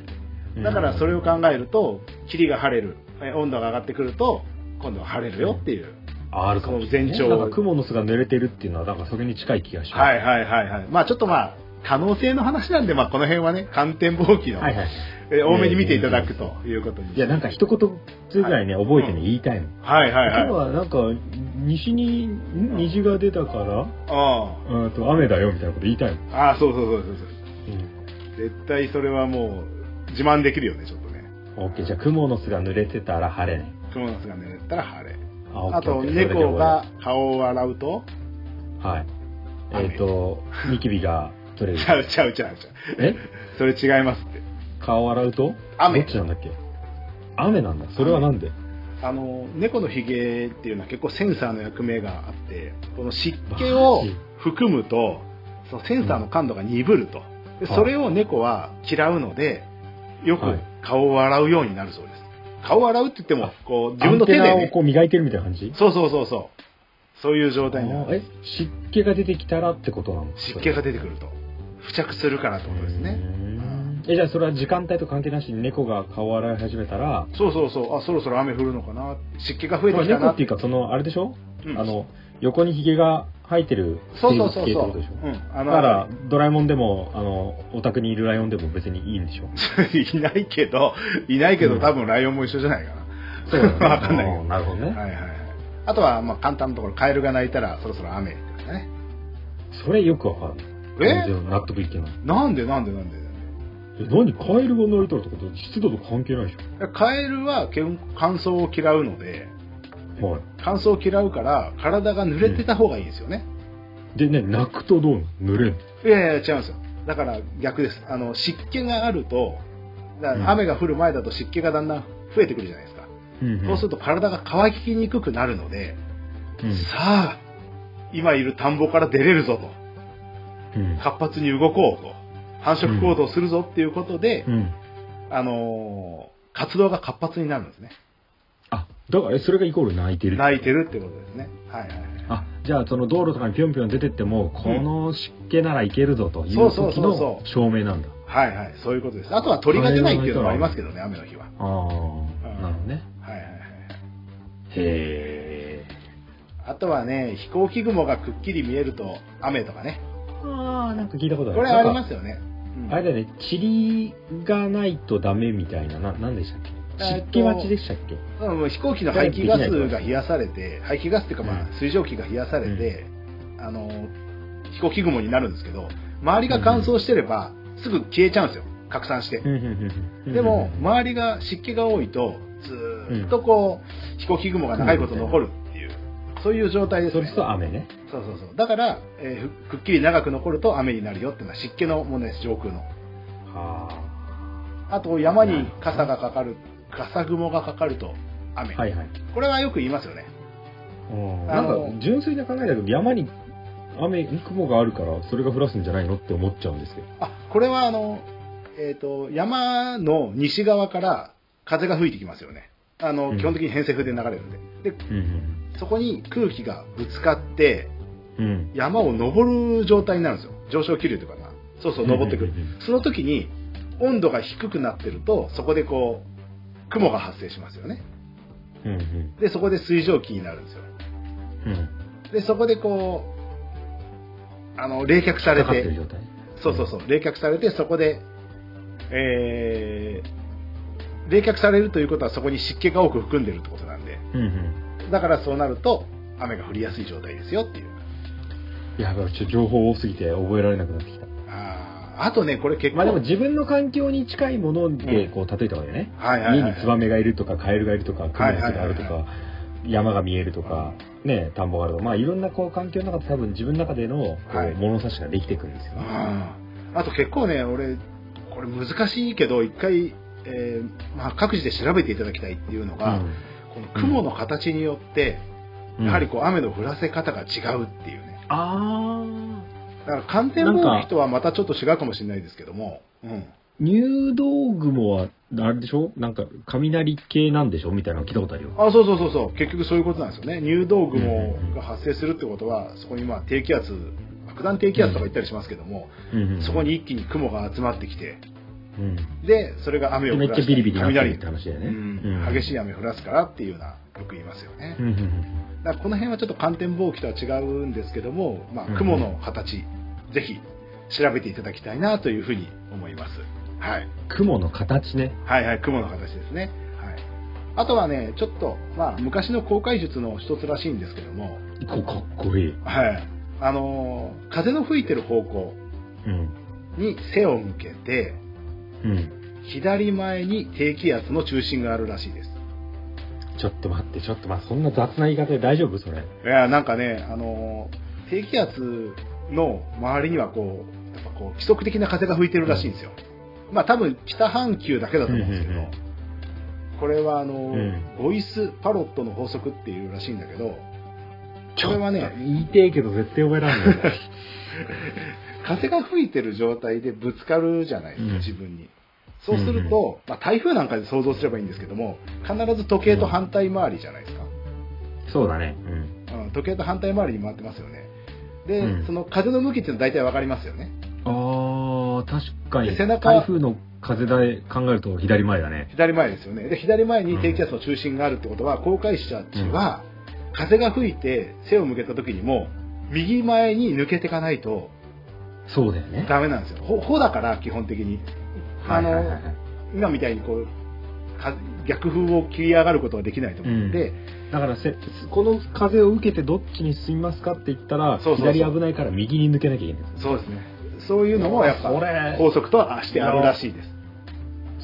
だからそれを、を考えると、霧が晴れる、え温度が上がってくると、今度は晴れるよっていう。ああるかもしれない、前兆なんか雲の巣が濡れてるっていうのは、なんかそれに近い気がします。はいはいはいはい。まあちょっとまあ、可能性の話なんで、まあこの辺はね、観天望気の、はいはい。え多めに見ていただくということに。いや、なんか一言ずつぐらいね、覚えてね、言いたいの。はいはいはい。今日はなんか、西に、ん虹が出たから、あうんと雨だよみたいなこと言いたいの。あ、ああそうそうそうそうそう。絶対それはもう、自慢できるよね、ちょっとね。オッケー、じゃあ雲の巣が濡れてたら晴れね。雲の巣が寝たら晴れ。ああと、猫が、顔を洗うと、はい。えっ、と、ニキビが取れるち。ゃうちゃうちゃうちゃう。え？それ違いますって。顔洗うと？雨どっちなんだっけ？雨なんだ。それはなんで？あの、猫のヒゲっていうのは結構センサーの役目があって、この湿気を含むと、そのセンサーの感度が鈍ると。ではいそれを猫は嫌うので、よくはい顔を洗うようになるそうです。顔を洗うって言っても、こう、自分の手でね。アンテナをこう磨いてるみたいな感じ？そうそうそうそう。そういう状態になる。あーえ、湿気が出てきたらってことなの？湿気が出てくると。付着するからってことですね。え、じゃあそれは時間帯と関係なしに猫が顔を洗い始めたら、そうそうそう。あ、そろそろ雨降るのかな。湿気が増えてまあきたな猫っていうか、その、あれでしょ、うんあの、横にヒゲが生えてるそうそうそう生そう。物系ってことでしょ？うん。あだから、ドラえもんでも、あの、お宅にいるライオンでも別にいいんでしょ？いないけど、いないけどうん多分ライオンも一緒じゃないかな。そうだね わかんないけどなるほどね。はいはいはい。あとは、まあ簡単なところ、カエルが鳴いたらそろそろ雨ですね。それよくわかんない。え？納得いってない。なんで？なんで？なんで？え、何？カエルが鳴いたらってこと湿度と関係ないでしカエルはけん乾燥を嫌うので、ょはい。乾燥を嫌うから体が濡れてた方がいいですよね。でね、泣くとどう濡れるいやいや、違うんですよ。だから逆です。あの、湿気があると、雨が降る前だと湿気がだんだん増えてくるじゃないですか。うんそうすると体が乾きにくくなるので、うんさあ、今いる田んぼから出れるぞと。うん。活発に動こうと。繁殖行動するぞっていうことで、うん。あのー活動が活発になるんですね。あ、だから、えそれがイコール泣いてる泣いてるってことですね。はいはいはい。あ、じゃあその道路とかにぴょんぴょん出てっても、この湿気ならいけるぞという時のう証明なんだ。はいはい、そういうことです。あとは鳥が出ないっていうのもありますけどね、雨の日は。ああ、なるほどね。はいはいはい。へえ。あとはね、飛行機雲がくっきり見えると雨とかね。ああ、なんか聞いたことある。これありますよね。うんあれだよね、塵がないとダメみたいな、な、なんでしたっけ？えっと湿気待ちでしたっけ？うんもう飛行機の排気ガスが冷やされて、排気ガスっていうか、まあうん水蒸気が冷やされて、あの、飛行機雲になるんですけど、周りが乾燥してれば、すぐ消えちゃうんですよ。拡散して。うんうんうんうんでも、周りが湿気が多いと、ずーっとこう、飛行機雲が長いこと残るっていう、そういう状態ですねそれ。と雨ね。そうそうそう。だから、えーふくっきり長く残ると雨になるよっていうのは湿気のものです、上空の。はあと、山に傘がかかる、傘雲がかかると雨。あ。はいはい。これはよく言いますよね。あなんのか、純粋な考えだけど、山に雨、雲があるから、それが降らすんじゃないのって思っちゃうんですけど。あ、これはあの、えっ、と、山の西側から風が吹いてきますよね。あの、うん基本的に偏西風で流れるんで。で、うんそこに空気がぶつかって、うん。うん。山を登る状態になるんですよ。上昇気流とかな。そうそう、登ってくる。その時に、温度が低くなってると、そこでこう、雲が発生しますよね。うんうん。で、そこで水蒸気になるんですよ。うん。で、そこでこう、あの、冷却されて。そうそうそう、冷却されて、そこで、えー、冷却されるということはそこに湿気が多く含んでるってことなんで、うんうん。だからそうなると、雨が降りやすい状態ですよっていう。いや、ちょっと情報多すぎて覚えられなくなってきた。あとね、これ結構、まあでも自分の環境に近いものでうん。こう例えた方がいいよね。はいはいはい。家にツバメがいるとか、カエルがいるとか、クモの巣があるとか、山が見えるとか、ね、田んぼがあるとか、まあいろんなこう環境の中で多分自分の中での物差しができてくるんですよ。ね。あと結構ね、俺、これ難しいけど、一回、えーまあ、各自で調べていただきたいっていうのが、この雲の形によって、うん。やはりこう雨の降らせ方が違うっていうね。あだから寒天防気とはまたちょっと違うかもしれないですけども、うん。ー入道雲はあれでしょ？なんか雷系なんでしょ？みたいなの聞いたことあるよ。あそうそうそうそう。結局そういうことなんですよね。入道雲が発生するってことはそこにまあ低気圧爆弾低気圧とか言ったりしますけども、うんうんそこに一気に雲が集まってきてうん。でそれが雨を降らすめっちゃビリビリ雷って話だよね。うん。激しい雨降らすからっていうようなよく言いますよね、うんうんうんだこの辺はちょっと寒天防気とは違うんですけども、まあ、うん雲の形、ぜひ調べていただきたいなというふうに思いますはい雲の形ね。はいはい、雲の形ですね。はい。あとはね、ちょっと、まあ、昔の航海術の一つらしいんですけども、こかっこいい。はい。あのー風の吹いてる方向うん。に背を向けて、うん。左前に低気圧の中心があるらしいです。ちょっと待って、ちょっと待って、そんな雑な言い方で大丈夫？それ。いや、なんかね、あのー低気圧の周りにはこう、やっぱこう、規則的な風が吹いてるらしいんですよ。まあ、多分、北半球だけだと思うんですけど、うんうんうんこれはあのーうんボイスパロットの法則っていうらしいんだけど、ちこれはね言いてえけど絶対覚えらんない。風が吹いてる状態でぶつかるじゃないですか、うん自分に。そうすると、まあ、台風なんかで想像すればいいんですけども、必ず時計と反対回りじゃないですか。そうだね。うん。うん、時計と反対回りに回ってますよね。で、うんその風の向きっていうのは大体わかりますよね。ああ、確かに。で背中台風の風で考えると左前だね。左前ですよね。で、左前に低気圧の中心があるってことは、航海士たちは、風が吹いて背を向けた時にも、右前に抜けていかないとそうだよね。ダメなんですよ。ほ、ほだから、基本的に。あの、はいはいはいはい今みたいにこう、か逆風を切り上がることはできないと思うので、だからせ、この風を受けてどっちに進みますかって言ったら、左危ないから右に抜けなきゃいけない。そうですね。そういうのもやっぱ法則とはしてあるらしいです。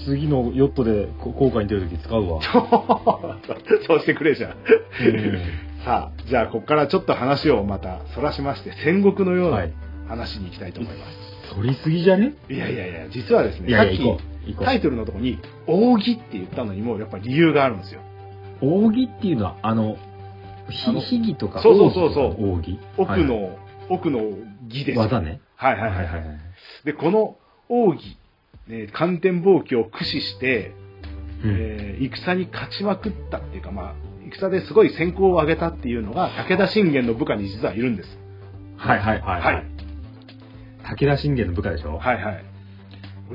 次のヨットでこ航海に出るとき使うわ。そうしてくれじゃん。うん さあ、じゃあここからちょっと話をまたそらしまして、戦国のようはない話に行きたいと思います。取りすぎじゃね？い、やいやいや、実はですね、いやいや、さっきタイトルのところに、扇って言ったのにもやっぱ理由があるんですよ。う。扇っていうのは、あの、ひひぎとか、そうそうそうそう扇とかの扇？奥の、奥の義ですよ。技ね。はいはいはいはい。で、この奥義、ね、寒天暴気を駆使して、うんえー戦に勝ちまくったっていうか、まあ、戦ですごい戦功を上げたっていうのが、武田信玄の部下に実はいるんです。はいはいはい。はい。武田信玄の部下でしょ？はいはい。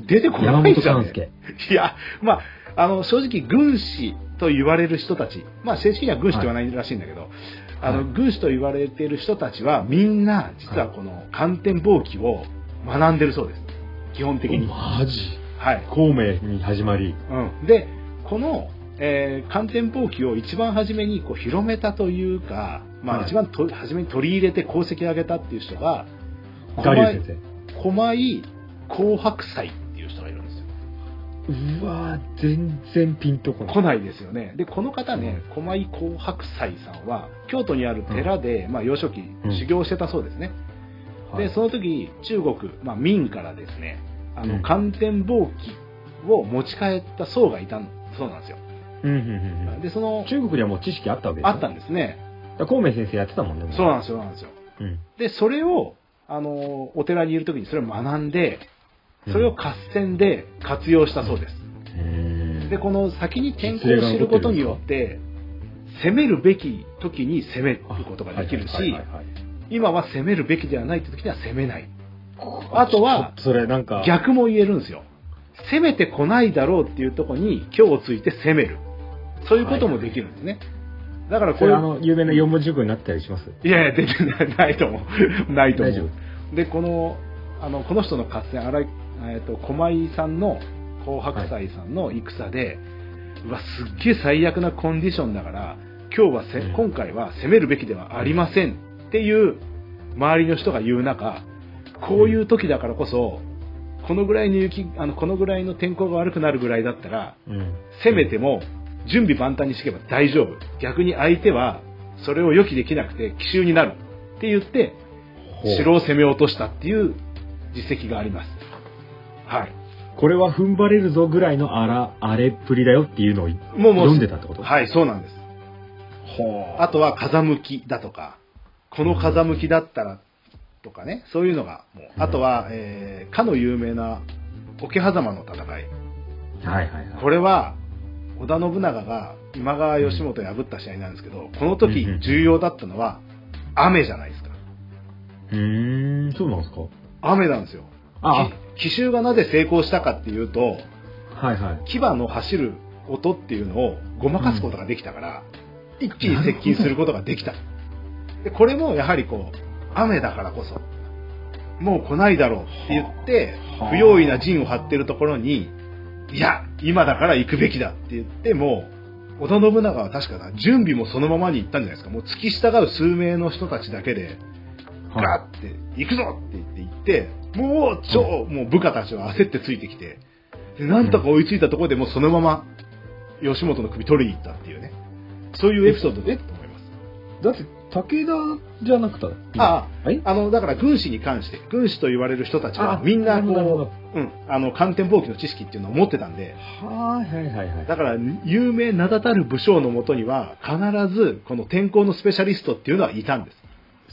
出てこないじゃん、勘ね。介。いや、まあ、あの、正直、軍師と言われる人たち、まあ、正式には軍師ではないらしいんだけど、あの、はい軍師と言われている人たちはみんな実はこの寒天箒記を学んでるそうです。基本的に。マジ？はい。孔明に始まり。うん。で、この、えー、寒天箒記を一番初めにこう広めたというか、まあはい一番と初めに取り入れて功績を上げたっていう人が、ガリュウ先狛井紅白祭っていう人がいるんですよ。生。うわー全然ピンとこない。来ないですよね。で、この方ね、狛井紅白祭さんは、京都にある寺で、まあ幼少期うん修行してたそうですね。はいで、その時、中国、まあ明からですね、あの、うん寒天箒記を持ち帰った僧がいたそうなんですよ。うんうんうんうんで、その、中国にはもう知識あったわけですあったんでですね。す。孔明先生やってたもんね。もそうなんですよ、そうなんですよ。うん。で、それを、あの、お寺にいる時にそれを学んで、それを合戦で活用したそうです。うんで、この先に転校することによって、攻めるべき時に攻めることができるしはい、はいはいはい今は攻めるべきではないって時には攻めない。あとは、それなんか、逆も言えるんですよ。攻めてこないだろうっていうところに今日をついて攻める。そういうこともできるんですね。だからここれあの有名な四文字熟語になったりします？いやいや、出てないないと思う。ないと思う。で、この、あの、この人の合戦、荒井、えっ、と、狛井さんの、紅白祭さんの戦で、うわ、すっげえ最悪なコンディションだから、今日はせ、うん今回は攻めるべきではありませんっていう、周りの人が言う中、こういう時だからこそ、このぐらいの雪、あの、このぐらいの天候が悪くなるぐらいだったら、うん。攻めても準備万端にしてけば大丈夫。逆に相手はそれを予期できなくて奇襲になるって言って城を攻め落としたっていう実績があります。はい。これは踏ん張れるぞぐらいのあら、あれっぷりだよっていうのをもうもう読んでたってこと？はい、そうなんです。ほあとは風向きだとか、この風向きだったらとかね、そういうのがもう、あとは、えー、かの有名な桶狭間の戦い。はいはいはい。これは、織田信長が今川義元を破った試合なんですけど、この時うんうん重要だったのは雨じゃないですか。うーん、そうなんですか？雨なんですよ。あき奇襲がなぜ成功したかっていうと、はいはい。牙の走る音っていうのをごまかすことができたから、一気に接近することができた。で、これもやはりこう、雨だからこそ、もう来ないだろうって言ってはあ、不用意な陣を張ってるところに、いや、今だから行くべきだって言って、もう、織田信長は確かな、準備もそのままに行ったんじゃないですか。もう付き従う数名の人たちだけで、ガーって、行くぞって言って行って、もう超、もう部下たちは焦ってついてきて、でなんとか追いついたところでもうそのまま、吉本の首取りに行ったっていうね。そういうエピソードでと思います。だって、武田じゃなくて、ああ、はい。あの、だから軍師に関して、軍師と言われる人たちはあみんなこう、うん、あの、寒天箒記の知識っていうのを持ってたんで、はいはいはいはい。だから、有名名だたる武将のもとには、必ず、この天候のスペシャリストっていうのはいたんです。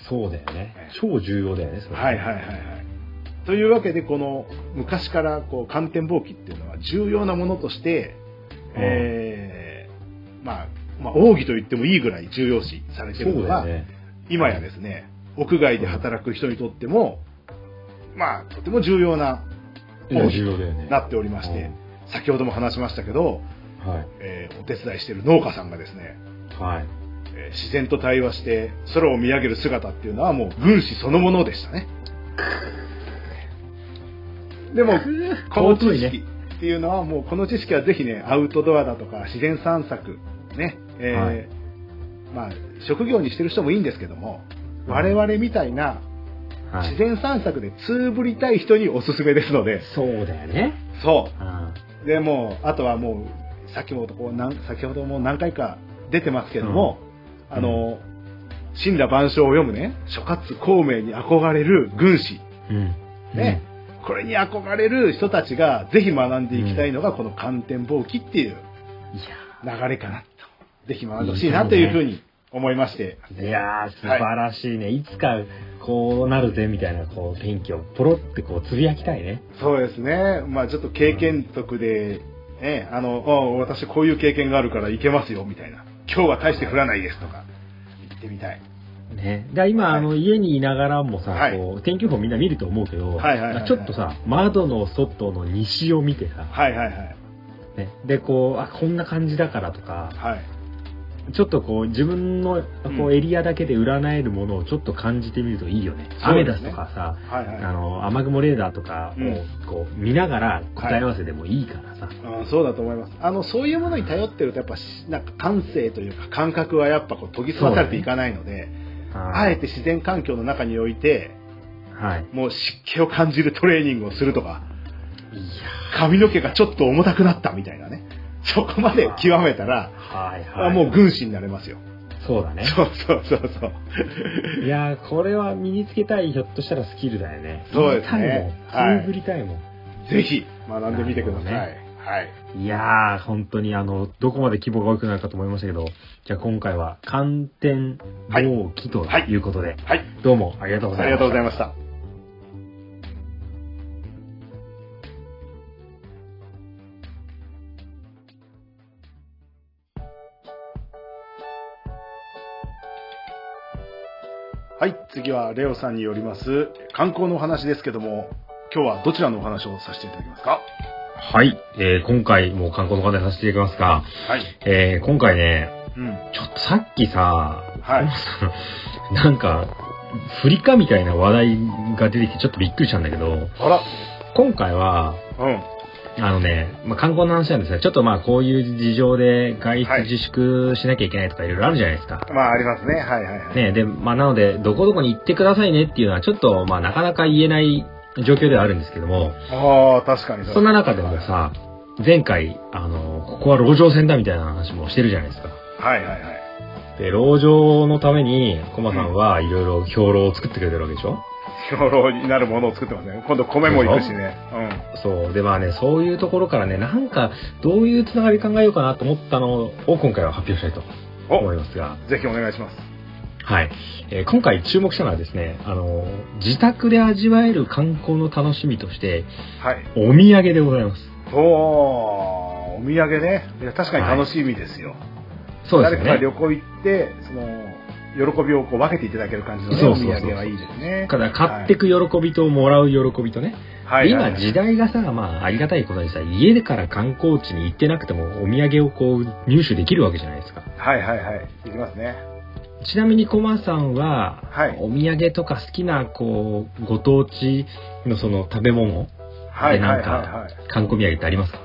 そうだよねええ。超重要だよね、それはいはいはいはい。というわけで、この昔からこう寒天箒記っていうのは重要なものとして、えーまあ、まあ、奥義と言ってもいいぐらい重要視されているのが、ね。今やですね、屋外で働く人にとっても、まあ、とても重要な重要だよね。なっておりまして、先ほども話しましたけど、はい。えーお手伝いしている農家さんがですね、はい。えー自然と対話して空を見上げる姿っていうのはもう軍師そのものでしたね。でも、この知識ね。っていうのはもうこの知識はぜひね、アウトドアだとか自然散策、ね、えーはいまあ、職業にしてる人もいいんですけども、我々みたいなはい自然散策でつぶりたい人におすすめですので、そうだよね。そう。で、もう、あとはもう、先ほどこう先ほども何回か出てますけども、うんあの、神羅万象を読むね、諸葛孔明に憧れる軍師、うん。ね、これに憧れる人たちがぜひ学んでいきたいのが、この寒天箒記っていううん。い流れかなと。ぜひ学んでほしいなというふうに思いまして。や、いやー、素晴らしいね。いつか、こうなるぜ、みたいな、こう、天気をポロってこう、つぶやきたいね。そうですね。まあちょっと経験則で、ね、あの、あ私こういう経験があるから行けますよ、みたいな。今日は大して降らないですとか、言ってみたい。ね。だ今、はいあの、家にいながらもさ、はいこう、天気予報みんな見ると思うけど、はいはいはいはいちょっとさ、窓の外の西を見てさ、はいはいはい。ね、で、こう、あ、こんな感じだからとか、はい。ちょっとこう自分のこううんエリアだけで占えるものをちょっと感じてみるといいよね。アメダスとかさ、はいはい。あの、雨雲レーダーとかうんをこう見ながら答え合わせでもいいからさ。うんそうだと思います。あの、そういうものに頼ってると、やっぱし、なんか感性というか感覚はやっぱこう研ぎ澄まされていかないので、あえて自然環境の中において、はい。もう湿気を感じるトレーニングをするとか、いや髪の毛がちょっと重たくなったみたいなね。そこまで極めたら、はいはい。あもう軍師になれますよ。そうだね。そうそうそうそう。いやー、これは身につけたい、ひょっとしたらスキルだよね。そうですね。はいくりたいもん。ぜひ学んでみてください。なるはい。いやー、本当にあの、どこまで規模が大きくなるかと思いましたけど、じゃあ今回は寒天防気ということで、はい。どうもありがとうございました。ありがとうございました。はい、次はレオさんによります観光のお話ですけども、今日はどちらのお話をさせていただきますか？はい、えー、今回も観光の方でさせていただきますが、はい。えー、今回ね、うん。ちょっとさっきさ、はいい。なんか、フリカみたいな話題が出てきてちょっとびっくりしたんだけど、今回は、うん。あのね、まあ、観光の話なんですが、ちょっとまあこういう事情で外はい出自粛しなきゃいけないとかいろいろあるじゃないですか。まあ、ありますね。はいはいはい。ねで、まあなので、どこどこに行ってくださいねっていうのはちょっとまあなかなか言えない状況ではあるんですけども、ああ、確かにそんな中でもさ、前回、あの、ここは籠城戦だみたいな話もしてるじゃないですか。はいはいはい。で、籠城のために、コマさんはいろいろ兵糧を作ってくれてるわけでしょ？兵糧になるものを作ってますね。今度米も行くしね。そう。で、まあね、そういうところからね、なんか、どういうつながり考えようかなと思ったのを今回は発表したいとうん。思いますが、おぜひお願いします。はい。えー今回注目したのはですね、あの、自宅で味わえる観光の楽しみとして、はい。お土産でございます。おー、お土産ね。いや、確かに楽しみですよ。そうですよね誰かが旅。行行って、その、喜びをこう分けていただける感じのね、おそうそうそう土産はいいですね。ただ、買ってく喜びともらう喜びとね、はい、今時代がさ、まあ、ありがたいことにさ、家でから観光地に行ってなくても、お土産をこう、入手できるわけじゃないですか。はいはいはい。いきますね。ちなみにコマさんは、はいお土産とか好きな、こう、ご当地のその食べ物、はでなんかはい。観光土産ってありますか？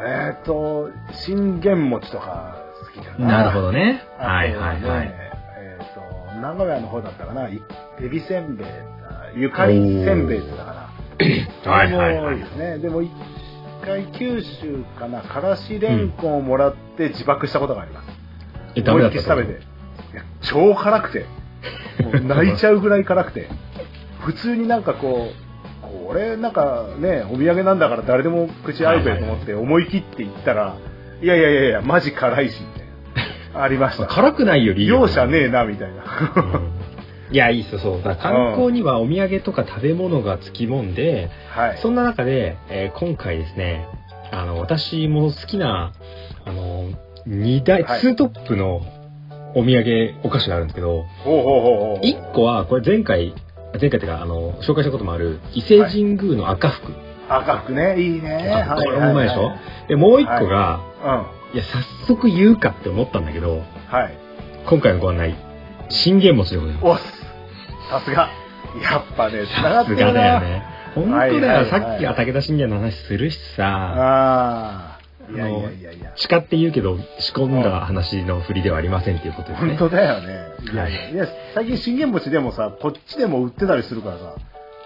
えっ、ー、と、信玄餅とか好きかな。なるほどねはいはいはい。えっ、と、名古屋の方だったかな、いエビせんべい、ゆかりせんべいってだから。はいはいはいですね。でも一回九州かな、からしれんこんをもらって自爆したことがあります。え、ダメだった思いっきり食べて。超辛くて。もう泣いちゃうぐらい辛くて。普通になんかこう、これなんかね、お土産なんだから誰でも口合うべと思って思い切って言ったら、いやいやいやいや、マジ辛いし、みたいな。ありました。辛くないよりいいよ容赦ねえな、みたいな。うんいや、いいっすよ、そう。だ観光にはお土産とか食べ物がつきもんで、はい。そんな中で、えー今回ですね、あの、私も好きな、あの、二大、はいツートップのお土産お菓子があるんですけど、ほうほうほうほう。一個は、これ前回、前回っていうか、あの、紹介したこともある、伊勢神宮の赤福。赤福ね、いいね。これもうまいでしょ？で、もう一個が、うん。いや、早速言うかって思ったんだけど、はい。今回のご案内、信玄餅でございます。おっす。さすが。やっぱね。さすがだよね。本当だよ、はいはいはいさっきは武田信玄の話するしさ、ああ。いやいやいやいや。誓って言うけど、仕込んだ話の振りではありませんっていうことですね。本当だよね。いやいや、いや最近信玄餅でもさ、こっちでも売ってたりするからさ、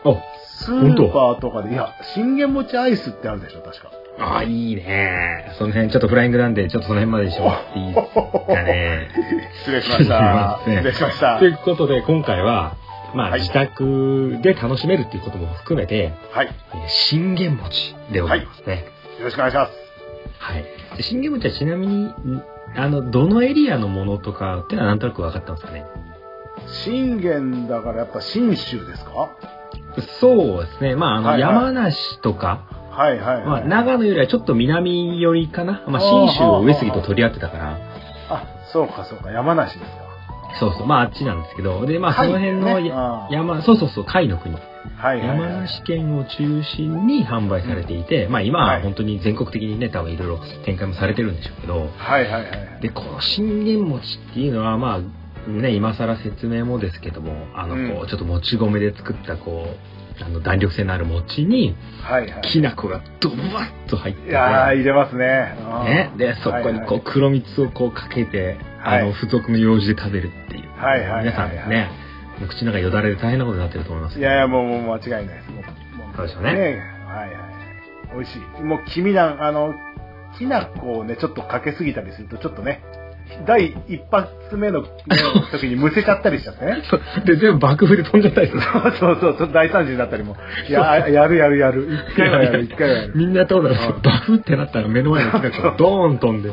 おスーパーとかで、いや、信玄餅アイスってあるでしょ、確か。ああ、いいね。その辺、ちょっとフライングなんで、ちょっとその辺までにしてもらっていいですかね。失礼しました。失礼しましたと。いうことで、今回は、まあ、はい自宅で楽しめるっていうことも含めて、はい。信玄餅でございますね。ろしくお願いします。はい。で信玄餅はちなみに、んあの、どのエリアのものとかってのはなんとなく分かってますかね？信玄だからやっぱ信州ですか？そうですね。まあ、あの、はいはい山梨とか、はいはいはい。まあ、長野よりはちょっと南寄りかな。まあ、信州を上杉と取り合ってたから、あ、そうかそうか、山梨ですか。そうそう、まあ、あっちなんですけど、で、まあ、その辺のはいね山、そうそうそう、甲斐の国。はいはいはい。山梨県を中心に販売されていて、まあ今ははい。本当に全国的にね、多分いろいろ展開もされてるんでしょうけど、はいはいはい。で、この信玄餅っていうのは、まあ、ね、今更説明もですけども、あの、こう、うん。ちょっともち米で作った、こう、あの、弾力性のある餅に、はいはい。きな粉がドバッと入ってて、いやー、入れますね。うんね、で、そこにこう、黒蜜をこうかけて、あの、付属の用紙で食べるっていう。はいはいはいはい皆さんね、もう口の中よだれで大変なことになってると思いますいやいや、もう、もう間違いないです。もうもそうですよねはいはいはい。美味しい。もう、黄身なん、あの、きな粉をね、ちょっとかけすぎたりすると、ちょっとね、第一発目の、ね、時にむせちゃったりしちゃってね。で、全部爆風で飛んじゃったりする。そうそうそうそう、大惨事になったりも。いや、やるやるやる。一回はやる、一回はやる。みんなやったことあるうんバフってなったら目の前のきな粉がドーン飛んで、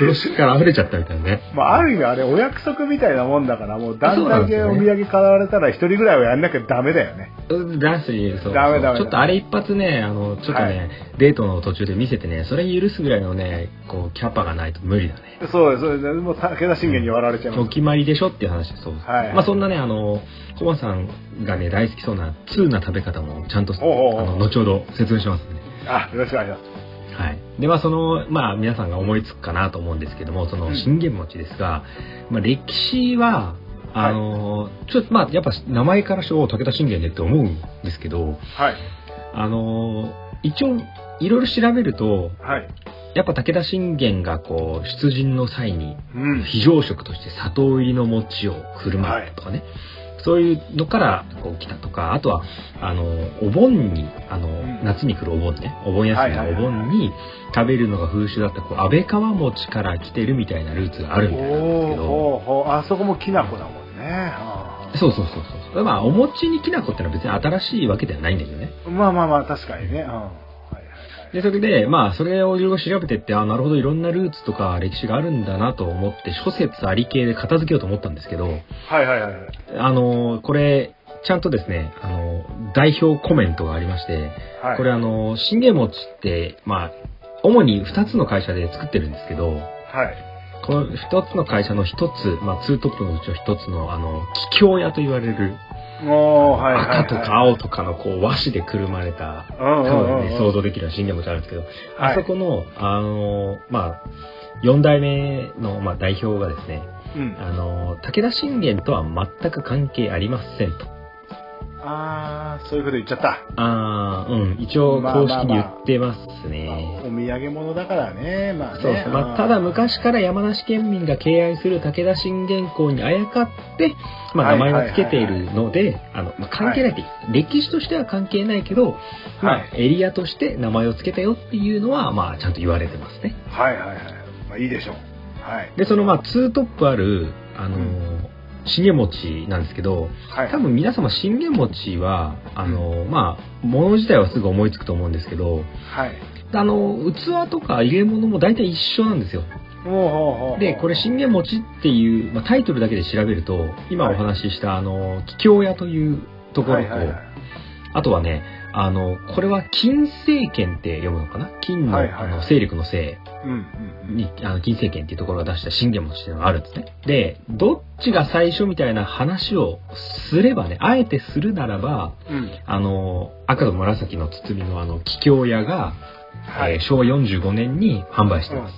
風呂敷から溢れちゃったみたいなね。まあ、ある意味あれ、お約束みたいなもんだから、もう、団そうなん体ですよねでお土産買われたら一人ぐらいはやんなきゃダメだよね。うんだし、そうダメダメちょっとあれ一発ね、あの、ちょっとね、はいデートの途中で見せてね、それ許すぐらいのね、こう、キャパがないと無理だね。そうです、そうです。もう、武田信玄に笑われちゃいます。お決まりでしょっていう話。そうです。はいまあそんなね、あの、コマさんがね、大好きそうな通な食べ方もちゃんと、ほうほうほうあの、後ほど説明しますね。あ、よろしくお願いします。はい。で、まあその、まあ皆さんが思いつくかなと思うんですけども、そのうん信玄餅ですが、まあ歴史は、あの、ちょっとまあやっぱ名前からして、お武田信玄ねって思うんですけど、はい。あの、一応、いろいろ調べると、はい。やっぱ武田信玄がこう、出陣の際に、うん。非常食として砂糖入りの餅を振る舞うとかね、そういうのからこう来たとか、あとは、あの、お盆に、あの、ん夏に来るお盆ね、お盆休みのお盆に食べるのが風習だった、こう、安倍川餅から来てるみたいなルーツがあるみたいなんですけど。あそこもきな粉だもんね。はそうそうそうそう。まあ、お餅にきな粉ってのは別に新しいわけではないんだけどね。あまあまあまあ、確かにね。うん。で、それで、まあ、それをいろいろ調べてって、あ、なるほど、いろんなルーツとか歴史があるんだなと思って、諸説あり系で片付けようと思ったんですけど、はいはいはいはい。あの、これ、ちゃんとですね、あの、代表コメントがありまして、はい。これあの、信玄餅って、まあ、主に2つの会社で作ってるんですけど、はい。この2つの会社の1つ、まあ、ツートップのうちの1つの、あの、桔梗屋と言われる。赤とか青とかのこう和紙でくるまれた、多分ね、想像できるような信玄餅あるんですけど、はいあそこの、あの、まあ、4代目の、まあ、代表がですね、うん。あの、武田信玄とは全く関係ありませんと。あー、そういうこと言っちゃった。ああ、うん。一応公式に言ってますおね。土産物だからね。まあね。そうそう。まあ、ただ昔から山梨県民が敬愛する武田信玄公にあやかって、まあ、はい名前を付けているので、あの、まあ、関係ないって、歴史としては関係ないけど、まあ、エリアとして名前を付けたよっていうのは、まあ、ちゃんと言われてますね。はいはいはい。まあいいでしょう。はい。で、その、まあ、ツートップある、あのー、信玄餅なんですけど、はい。多分皆様信玄餅は、あの、まあ、もの自体はすぐ思いつくと思うんですけど、はい。あの、器とか入れ物も大体一緒なんですよ。で、これ信玄餅っていう、まあ、タイトルだけで調べると、今お話しした、あの、桔梗屋というところと、はいはいはいあとはね、あの、これは金政権って読むのかな？金の,、あの勢力のせうんうんいに、あの金政権っていうところが出した信玄餅っていうのがあるんですね。で、どっちが最初みたいな話をすればね、あえてするならば、うん。うん。あの、赤と紫の包みのあの、桔梗屋が、はい。えー昭和45年に販売してます。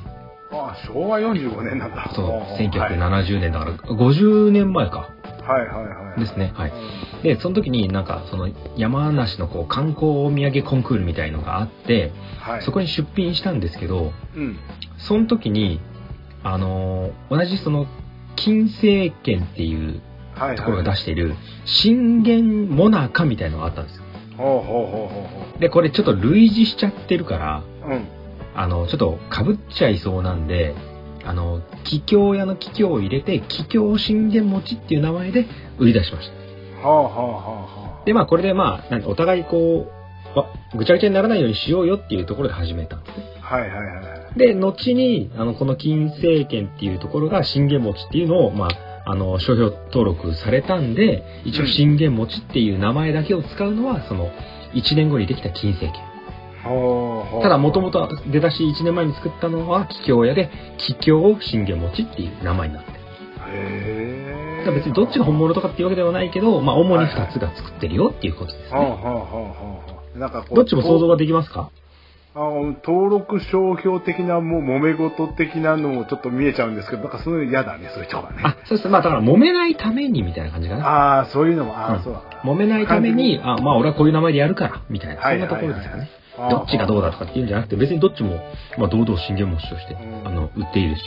あ、昭和45年なんだ。そうほほ、1970年だから、50年前か。はいはいはいはい。ですねはいうんで、その時になんか、その山梨のこう観光お土産コンクールみたいのがあって、はい。そこに出品したんですけど、うん。その時に、あのー同じその、金政権っていう。ところが出している、信玄モナカみたいのがあったんですよ。で、これちょっと類似しちゃってるから、う。うん。あの、ちょっと被っちゃいそうなんで、あの、桔梗屋の桔梗を入れて、桔梗信玄餅っていう名前で売り出しました。はあはあはあはあ。で、まあこれでまあ、お互いこう、わぐちゃぐちゃにならないようにしようよっていうところで始めたんですね。はいはいはい。で、後に、あの、この金政権っていうところが信玄餅っていうのを、まあ、あの、商標登録されたんで、一応信玄餅っていう名前だけを使うのは、その、1年後にできた金政権。ただ、もともと出だし1年前に作ったのは、桔梗屋で、桔梗信玄餅っていう名前になってる。へだから別にどっちが本物とかっていうわけではないけど、まあ主に2つが作ってるよっていうことですはあ、はね。あはあはあ、なんかこうどっちも想像ができますか？あの登録商標的なもう揉め事的なのもちょっと見えちゃうんですけど、なんかそういうの嫌だね、そういうとこはね。あ、そうです。まあだから揉めないためにみたいな感じかな。ああ、そういうのも、ああ、うんそうだ。揉めないために、あ、まあ俺はこういう名前でやるから、みたいな、はいそんなところですかね。あーどっちがどうだとかっていうんじゃなくて、別にどっちも、まあ堂々信玄餅として、うんあの、売っているし、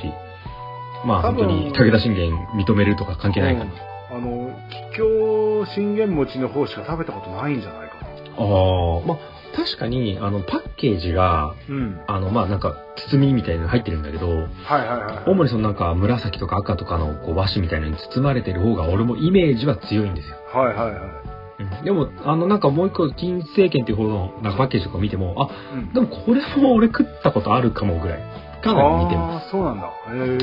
まあ本当に武田信玄認めるとか関係ないかな。うんあの、桔梗信玄餅の方しか食べたことないんじゃないかな。ああ、まあ確かに、あの、パッケージが、うん。あの、まあなんか、包みみたいなの入ってるんだけど、はいはいはい。主にそのなんか紫とか赤とかのこう和紙みたいなのに包まれてる方が俺もイメージは強いんですよ。はいはいはい。でも、あのなんかもう一個、金政権っていう方のなんかパッケージとか見ても、あ、うんでもこれも俺食ったことあるかもぐらい。かなり似てまああ、そうなんだ。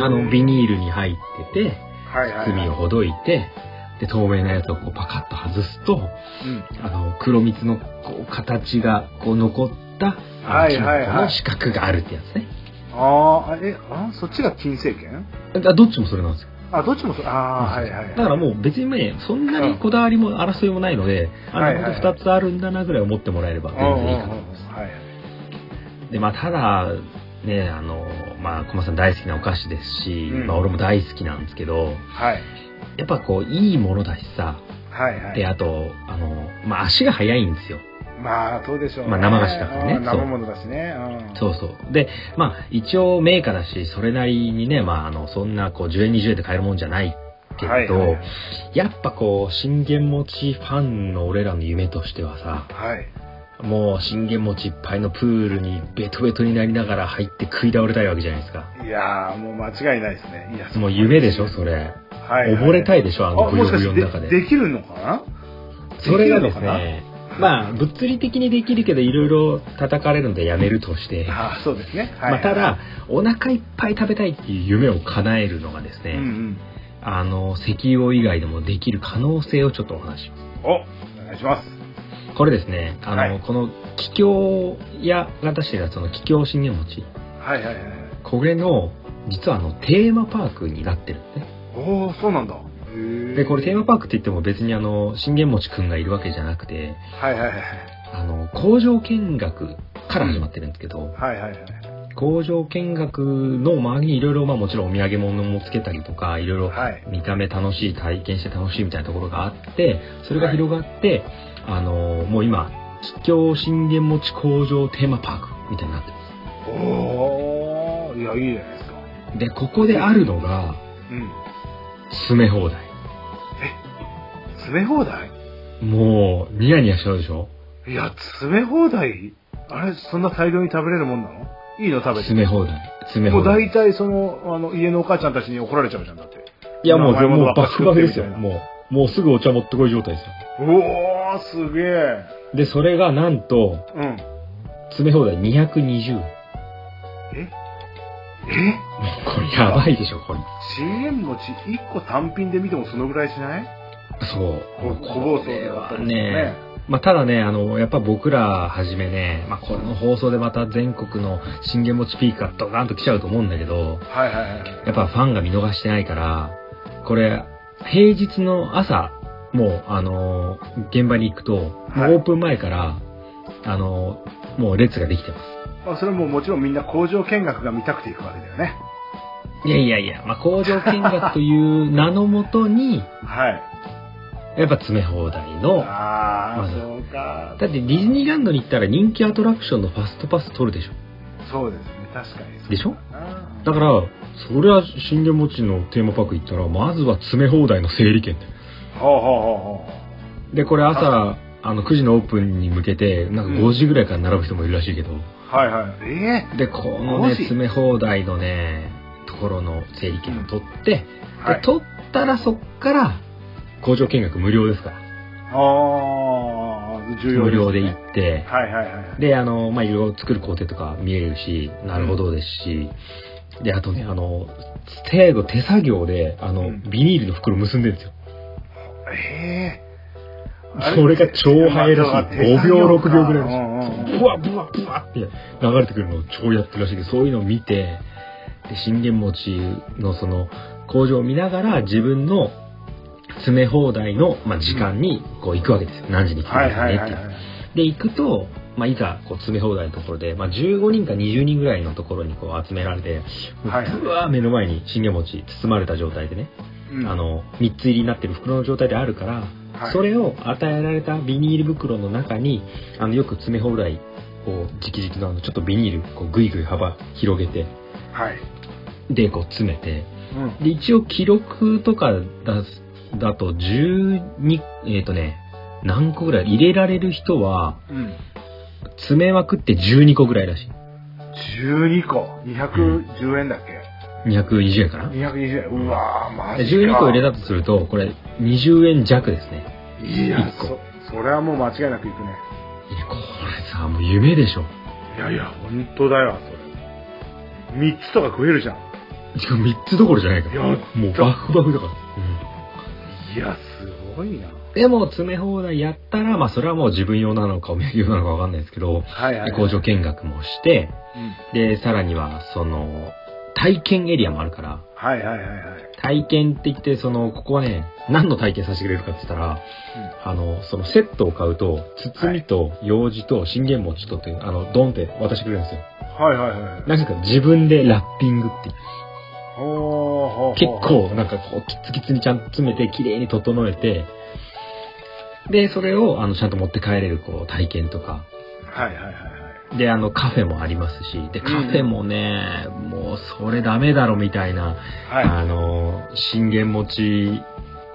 あの、ビニールに入ってて、はいはいはい。包みをほどいて、で、透明なやつをこうパカッと外すと、うん。あの、黒蜜のこう形がこう残った、はいはいはいの四角があるってやつね。ああ、え、あそっちが金政権あどっちもそれなんですよ。あ、どっちもそう。ああ、はいはいはい。だからもう別にね、そんなにこだわりも争いもないので、あの、はいはいはい本当二つあるんだなぐらい思ってもらえればうん全然いいかと思います。はい。で、まあ、ただ、ね、あの、まあ、駒さん大好きなお菓子ですし、うんまあ、俺も大好きなんですけど、はい。やっぱこう、いいものだしさ、はいはい。で、あと、あの、まあ、足が速いんですよ。まあ、そうでしょうね。まあ生菓子だからね生ものだしね。うんそうそう。で、まあ、一応メーカーだし、それなりにね、まあ、あの、そんなこう、10円20円で買えるもんじゃないけど、はいはいはいやっぱこう、信玄餅ファンの俺らの夢としてはさ、はい。もう信玄餅いっぱいのプールにベトベトになりながら入って食い倒れたいわけじゃないですか。いやー、もう間違いないですね。いやもう夢でしょ、それ。はい、溺れたいいでしょ、ああ、のブヨブヨの中で。でできるのかな？それがですね、まあ、物理的にできるけど、いろいろ叩かれるのでやめるとして、あそうですね。はい、まあ、ただ、お腹いっぱい食べたいっていう夢を叶えるのがですうんうね、ん。あの、石油以外でもできる可能性をちょっとお話します。お、お願いします。これですね、あの、はいこの、桔梗屋が出してるその桔梗信玄餅、はいはいはい。これの、実はあの、テーマパークになってるんですね。おー、そうなんだ。で、これテーマパークって言っても別にあの、信玄餅くんがいるわけじゃなくて、はいはいはい。あの、工場見学から始まってるんですけど、はいはいはい。工場見学の周りにいろいろ、まあもちろんお土産物もつけたりとか、いろいろはい見た目楽しい、体験して楽しいみたいなところがあって、それが広がって、あの、もう今、桔梗信玄餅工場テーマパークみたいになってまおー、いや、いいじゃないですか。す。で、ここであるのが、うん。詰め放題。詰め放題？もう、ニヤニヤしちゃうでしょ？いや、詰め放題？あれ、そんな大量に食べれるもんなの？いいの食べて。詰め放題。詰めもう放題。大体その、あの、家のお母ちゃんたちに怒られちゃうじゃん、だって。いや、もう、もうバックバクですよ。もう、もうすぐお茶持ってこい状態ですよ。おー、すげえ。で、それがなんと、うん。詰め放題220円。え？え？これやばいでしょ、これ。信玄餅1個単品で見てもそのぐらいしない？そう。こ小包装でだったりね。まあ、ただね、あの、やっぱ僕らはじめね、まあ、この放送でまた全国の信玄餅ピークがドカーンと来ちゃうと思うんだけど、はいはいはい。やっぱファンが見逃してないから、これ、平日の朝、もう、あの、現場に行くと、はいオープン前から、あの、もう列ができてます。まあ、それももちろんみんな工場見学が見たくて行くわけだよね。いやいやいや、まあ、工場見学という名のもとに、はい。やっぱ詰め放題の、ああ、まずそうか。だってディズニーランドに行ったら人気アトラクションのファストパス取るでしょ。そうですね、確かにでしょ？だから、そりゃ信玄餅のテーマパーク行ったら、まずは詰め放題の整理券。ほうほうほうほで、これ朝、あの、9時のオープンに向けて、なんか5時ぐらいから並ぶ人もいるらしいけど、う。はいはい。ええで、この5ね、時詰め放題のね、ところの整理券を取って、はいで、取ったらそっから、工場見学無料ですから。ああ、重要ね。無料で行って、はいはいはい。で、あの、まあ、いろいろ作る工程とか見えるし、なるほどですし、で、あとね、あの、最後手作業で、あの、うんビニールの袋結んでるんですよ。ええそれが超速いらしい。5秒、6秒ぐらいらしい。ブワブワブワって流れてくるのを超やってるらしいけど、そういうのを見て、で、信玄餅のその工場を見ながら自分の詰め放題の、まあ、時間にこう行くわけですよ。何時に来てくださいねっていう。で、行くと、まあ、いざこう詰め放題のところで、まあ、15人か20人ぐらいのところにこう集められて、はいぶわー目の前に信玄餅包まれた状態でね、うんあの、3つ入りになってる袋の状態であるから、はいそれを与えられたビニール袋の中に、あの、よく詰め放題、こう、直々のあの、ちょっとビニール、こう、ぐいぐい幅広げて、はい。で、こう、詰めて、うん。で、一応記録とかだすだと12、えっ、とね、何個ぐらい入れられる人は、うん。詰めまくって12個ぐらいらしい。12個？210円だっけ、220円かな？220円。うわー、マでジか。12個入れたとすると、これ20円弱ですね。いやそ、それはもう間違いなくいくね。いや、これさ、もう夢でしょ。いやいや、本当だよ、それ。3つとか食えるじゃん。しかも3つどころじゃないから。いやもうバフバフだから。いや、すごいな。でも、詰め放題やったら、まあ、それはもう自分用なのか、お土産用なのかわかんないですけど、はいはい、はい。工場見学もして、うん。で、さらには、その、体験エリアもあるから、はいはいはいはい。体験って言って、その、ここはね、何の体験させてくれるかって言ったら、あの、そのセットを買うと、包みと、用事と、信玄餅とってあの、ドンって渡してくれるんですよ。はいはいはい。なんか自分でラッピングっていう。ほうほうほう結。構、なんかこう、キツキツにちゃんと詰めて、綺麗に整えて、で、それを、あの、ちゃんと持って帰れる、こう、体験とか。はいはいはいはい。で、あの、カフェもありますし、で、カフェもね、もう、それダメだろ、みたいな、はい。あの、信玄餅、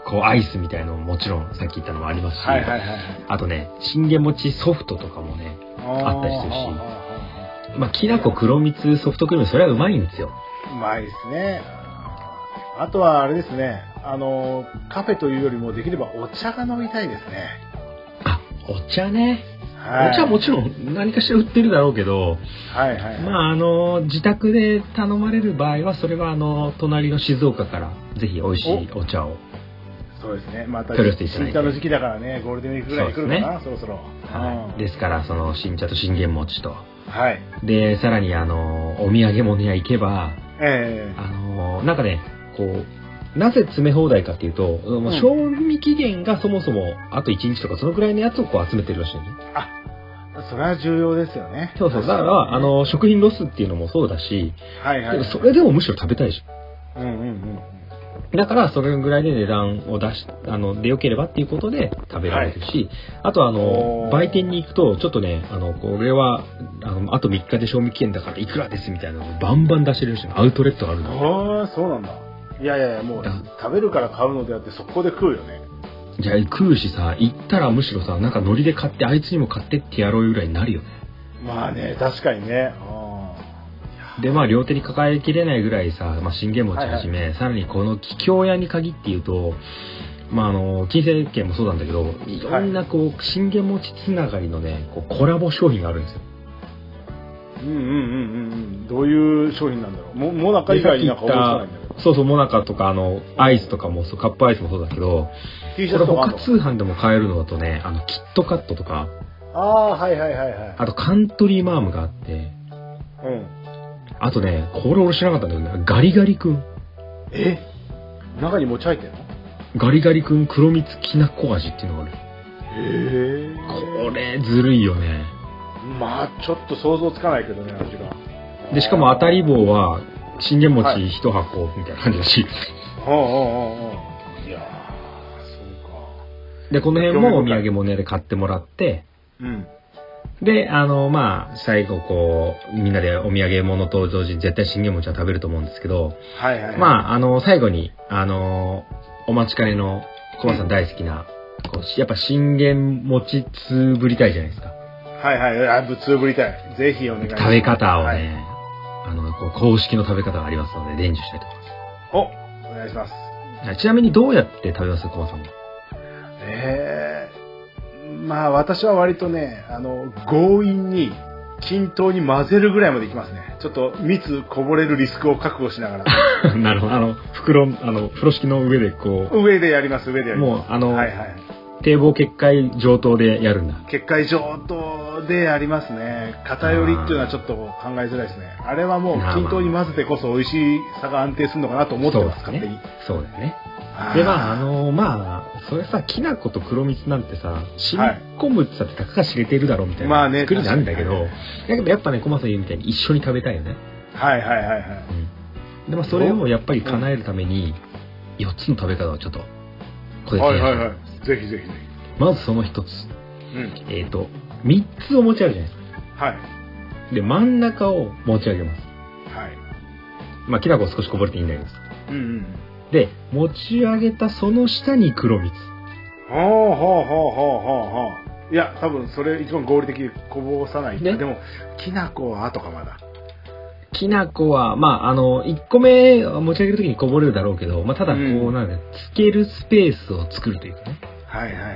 こう、アイスみたいのももちろん、さっき言ったのもありますし、はいはいはいはい。あとね、信玄餅ソフトとかもね、あったりするしあまあ、きな粉黒蜜ソフトクリーム、それはうまいんですよ。ーうまいですね。あとはあれですね、あの、カフェというよりもできればお茶が飲みたいですね。あ、お茶ね。はい。お茶はもちろん何かしら売ってるだろうけど、はいはいはい。まあ、あの、自宅で頼まれる場合は、それは、あの、隣の静岡から、ぜひ美味しいお茶を。そうですね。また、新茶の時期だからね、ゴールデンウィークぐらいに来るかな、そ,、ろそろ。はい。でですから、その、新茶と信玄餅と。はい。で、さらに、あの、お土産物屋行けば、ええあの、なんかね、こう、なぜ詰め放題かっていうと、賞味期限がそもそもあと1日とかそのくらいのやつをこう集めてるらしいのね。それは重要ですよね。そうそう。だから、あの、食品ロスっていうのもそうだし、はいはい、はい。それでもむしろ食べたいじうんうんうん。だから、それぐらいで値段を出し、あの、でよければっていうことで食べられるし、あとあおの、ー売店に行くと、ちょっとね、あの、これは、あの、あと3日で賞味期限だからいくらですみたいなのをバンバン出してるし、アウトレットがあるの。ああ、そうなんだ。いやいやいや、もうだ食べるから買うのであって、速攻で食うよね。じゃあ食うしさ、行ったらむしろさ、なんかノリで買って、あいつにも買ってってやろうぐらいになるよね。まあね、確かにね。あで、まあ、両手に抱えきれないぐらいさ、まあ、信玄餅はじめ、さらにこの桔梗屋に限って言うと、まあ、あの、金星券もそうなんだけど、いろんなこう、信玄餅つながりのね、こうコラボ商品があるんですよ。ーうんうんうんうんうん。どういう商品なんだろう。も、もなか以外になんか思いつかないんだ。そうそう、モナカとか、あの、アイスとかもそう、カップアイスもそうだけど、T シこれャツとか通販でも買えるのだとね、あの、キットカットとか、ああ、はいはいはいはい。あとカントリーマームがあって、うん。あとね、これ俺知らなかったんだけどね、ガリガリ君。え？中に餅入ってんの？ガリガリ君黒蜜きなこ味っていうのがある。へえ。これ、ずるいよね。まあ、ちょっと想像つかないけどね、味が。で、しかも当たり棒は、信玄餅一箱みたいな感じだし。うんうんうんうん。いやー、そうか。で、この辺もお土産物屋で買ってもらって、うん。で、あの、まあ、最後こう、みんなでお土産物と同時に絶対信玄餅は食べると思うんですけど、はいはい。まあ、あの、最後に、あの、お待ちかねのコマさん大好きな、こうやっぱ信玄餅つぶりたいじゃないですか。はいはい。あ、ぶつぶりたい。ぜひお願いします。食べ方をね、はいあの、こう公式の食べ方がありますので、伝授したいと思います。お、お願いします。はいちなみにどうやって食べますコマさんは？ええまあ私は割とね、あの、強引に均等に混ぜるぐらいまでいきますね。ちょっと蜜こぼれるリスクを覚悟しながら。なるほど。あの、袋、あの、風呂敷の上でこ上でやります、上でやう、ります。もう、あの、はいはい。堤防決壊上等でやるんだ。結界上等でありますね。偏りっていうのはちょっと考えづらいですね。あれはもう均等に混ぜてこそ美味しさが安定するのかなと思ってます、勝手に。そうですね。で、まあ、あのまあ、それさ、きな粉と黒蜜なんてさ、染み込むってさたかが知れてるだろうみたいな作りなんだけど、だけどやっぱね、コマさん言うみたいに一緒に食べたいよね。はいはいはいはい。うん、でもそれをやっぱり叶えるために、4つの食べ方をちょっと、これはいはいはい。ぜひぜひぜひ。まずその1つ。うん、えっ、ー、と、3つを持ち上げるじゃないですか。はい。で、真ん中を持ち上げます。はい。まあ、きな粉少しこぼれていいんだけどさ。うんうん。で、持ち上げたその下に黒蜜。ほうほうほうほうほうほう。いや、多分それ一番合理的にこぼさない。ね、でも、きな粉は後かまだ。きな粉は、まあ、あの、1個目持ち上げるときにこぼれるだろうけど、まあ、ただこう、うん、なんだ、つけるスペースを作るというかね。はいはいはいは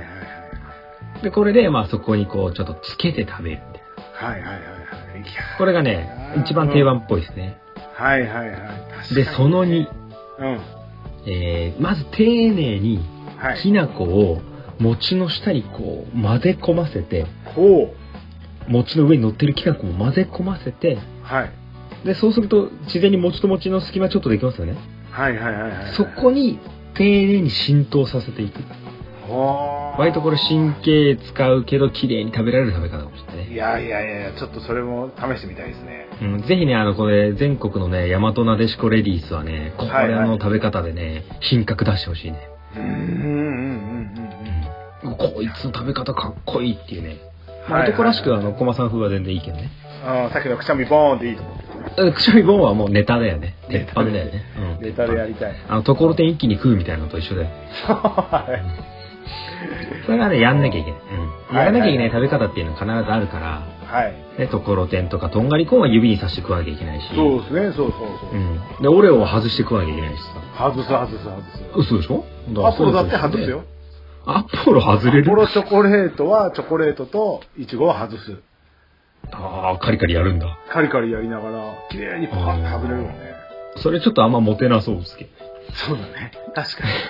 い。で、これで、まあ、そこにこう、ちょっとつけて食べるみたいな。はいはいはいはい。これがね、一番定番っぽいですね。はいはいはい。で、その2。うん。えー、まず丁寧にきな粉を餅の下にこう混ぜ込ませて、ほう餅の上に乗ってるきな粉を混ぜ込ませて、はい、でそうすると自然に餅と餅の隙間ちょっとできますよねはいはいはい、はい、そこに丁寧に浸透させていく割とこれ神経使うけど綺麗に食べられる食べ方かもしれないね。いやいやいやちょっとそれも試してみたいですね。うん、ぜひね、あの、これ、全国のね、大和なでしこレディースはね、これの食べ方でね、品格出してほしいね。うんうんうんうん。こいつの食べ方かっこいいっていうね。まあ、男らしく、あの、コマさん風は全然いいけどね。ああ、さっきのくしゃみボーンでいいと思う。くしゃみボーンはもうネタだよね。鉄板だよね。うん。ネタでやりたい。あの、ところてん。一気に食うみたいなのと一緒だよ。はい。それはね、やんなきゃいけない。うん。やらなきゃいけない食べ方っていうのは必ずあるから、はい。で、ところてんとか、とんがりコーンは指に刺して食わなきゃいけないし。そうですね、そうそうそう。うん。で、オレオを外して食わなきゃいけないしさ。外す、外す、外す。嘘でしょ？アポロだって外すよ。アポロ外れる？アポロチョコレートは、チョコレートとイチゴは外す。ああ、カリカリやるんだ。カリカリやりながら、綺麗にパカッと外れるよね。それちょっとあんまモテなそうですけど。そうだね。確かに。はい。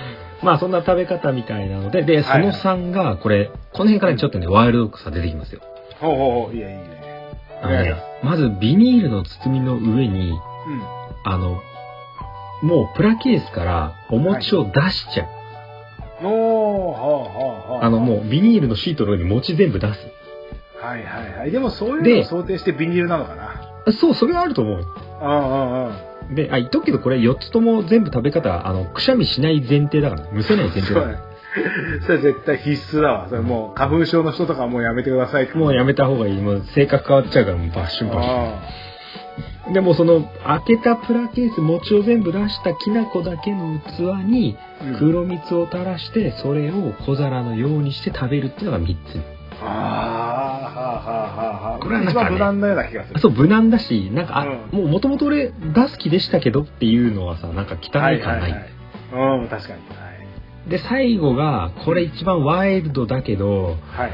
まあそんな食べ方みたいなので、で、その3が、これ、この辺からちょっとね、ワイルドさ出てきますよ。ほうほうほう、いやいいね。あのね、まずビニールの包みの上に、うん、あの、もうプラケースからお餅を出しちゃう。はい、おー、はあはあはあ。あのもうビニールのシートの上に餅全部出す。はいはいはい。でもそういうのを想定してビニールなのかな。そう、それはあると思う。ああ、ああ、で、あ、言っとくけど、これ4つとも全部食べ方、あの、くしゃみしない前提だから、むせない前提だから。それ絶対必須だわ。それもう、花粉症の人とかもうやめてくださいもうやめた方がいい。もう性格変わっちゃうから、もうバッシュンバッシュン。でもその、開けたプラケース、餅を全部出したきな粉だけの器に、黒蜜を垂らして、それを小皿のようにして食べるっていうのが3つ。ああ、はあ。これはなんか、ね、無難なような気がする。そう、無難だし、なんか、あ、うん、もうもともと俺出す気でしたけどっていうのはさ、なんか汚い感ない。はいはいはい、うん、確かに。はい、で、最後が、これ一番ワイルドだけど、はい。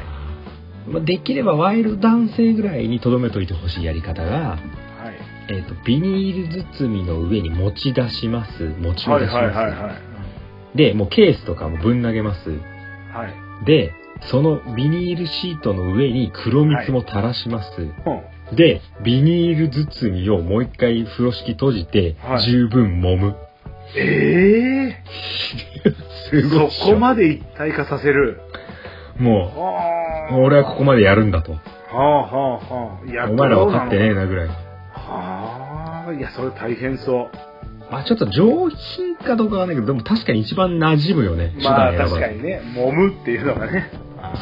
まあ、できればワイルド男性ぐらいに留めといてほしいやり方が、はい。えっ、ー、と、ビニール包みの上に持ち出します。持ち出します。で、もうケースとかもぶん投げます。はい。で、そのビニールシートの上に黒蜜も垂らします。はい、で、ビニール包みをもう一回風呂敷閉じて、十分揉む。ええー、すごい。そこまで一体化させる。もう、俺はここまでやるんだと。はあはあはあ。いや、お前ら分かってねえなぐらい。はあ、いや、それ大変そう。まあちょっと上品かどうかはないけど、でも確かに一番馴染むよね。まあ確かにね、揉むっていうのがね。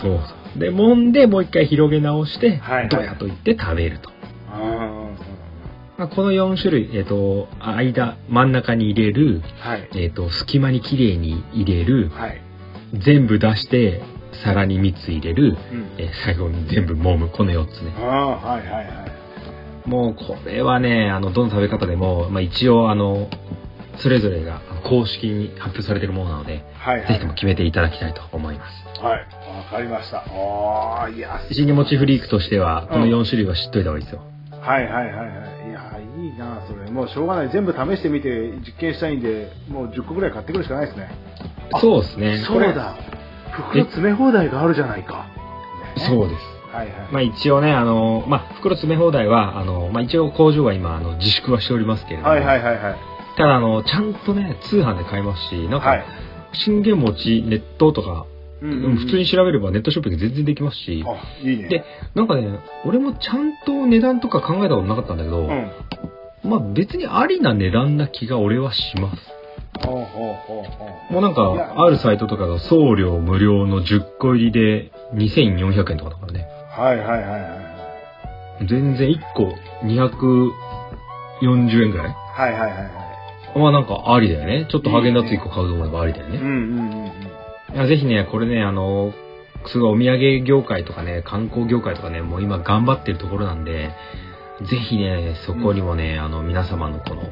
そうそう。で、揉んでもう一回広げ直して、ドヤと言って食べると。まあ、この4種類、えっ、ー、と、間、真ん中に入れる、はい、えっ、と、隙間にきれいに入れる、はい、全部出して、皿に蜜入れる、うん、えー、最後に全部揉む、この4つね。ああ、はいはいはい。もう、これはね、あの、どの食べ方でも、まあ、一応、あの、それぞれが公式に発表されているものなので、はい、はい、ぜひとも決めていただきたいと思います。はい、わかりました。ああ、いや。新持ちフリークとしては、この4種類は知っといた方がいいですよ。うん、はいはいはいはい。いや、いいなそれ。もうしょうがない。全部試してみて実験したいんで、もう10個ぐらい買ってくるしかないですね。そうですね。そうだ。袋詰め放題があるじゃないか。そうです。はいはい。まあ一応ね、あの、まあ袋詰め放題は、あの、まあ一応工場は今、あの、自粛はしておりますけれども、はいはいはいはい。ただあの、ちゃんとね、通販で買えますし、なんか、はい。信玄餅、ネットとか、ううん普通に調べればネットショッピング全然できますし、あ、いいね。で、なんかね、俺もちゃんと値段とか考えたことなかったんだけど、うん。まあ別にありな値段な気が俺はします。もうなんか、あるサイトとかが送料無料の10個入りで2400円とかだからね。はいはいはいはいはい。全然1個240円ぐらい？はいはいはいはい。まあなんかありだよね。ちょっとハーゲンダッツ1個買うと思えばありだよね。うんうんうんうん。いやぜひね、これね、あの、すごいお土産業界とかね、観光業界とかね、もう今頑張ってるところなんで、ぜひね、そこにもね、あの、皆様のこの、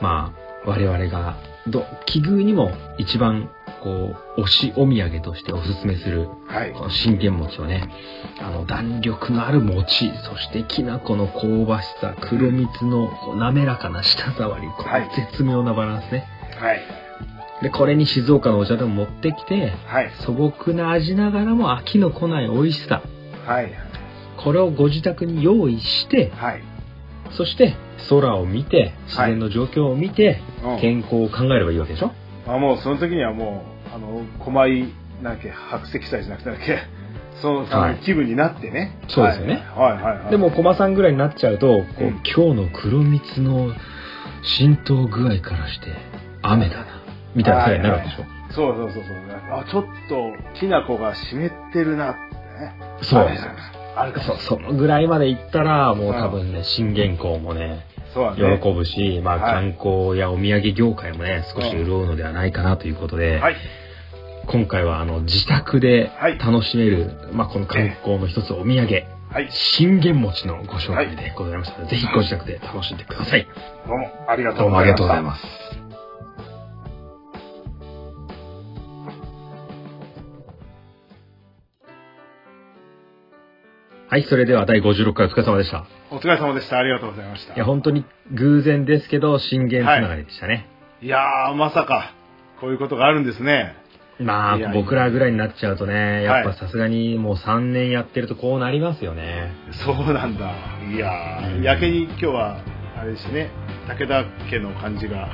まあ、我々が、ど、奇遇にも一番、こう、推しお土産としておすすめする、はい。この信玄餅をね、あの、弾力のある餅、そしてきな粉の香ばしさ、黒蜜の滑らかな舌触り、こはいの絶妙なバランスね。はい。で、これに静岡のお茶でも持ってきて、はい。素朴な味ながらも飽きのこない美味しさ。はい。これをご自宅に用意して、はい。そして空を見て、自然の状況を見て、うん健康を考えればいいわけでしょ？あ、もうその時にはもう、あの、狛井、なんだっけ、白石祭じゃなくてだっけ、その、そはいの気分になってね。そうですよねはいはいはいはい。でも、駒さんぐらいになっちゃうと、こう、うん今日の黒蜜の浸透具合からして、雨だな、みたいな風になるでしょ、そうそうそうそう。あ、ちょっと、きな粉が湿ってるなってね。そうですよあるかそう、そのぐらいまで行ったら、もう多分ね、信玄港もね、そうだね。喜ぶし、まあはい観光やお土産業界もね、少し潤うのではないかなということで、はい。今回はあの自宅ではい楽しめる、まあこの観光の一つお土産、はい。信玄餅のご紹介でございましたので、ぜひご自宅で楽しんでください。どうもあり。がとうございます。はい、それでは第56回お疲れ様でした。お疲れ様でした。ありがとうございました。いや、本当に偶然ですけど、信玄つながりでしたね。いやー、まさか、こういうことがあるんですね。まあ僕らぐらいになっちゃうとね、やっはいぱさすがにもう3年やってるとこうなりますよね。そうなんだ。いやー、うんやけに今日は、あれですね、武田家の感じが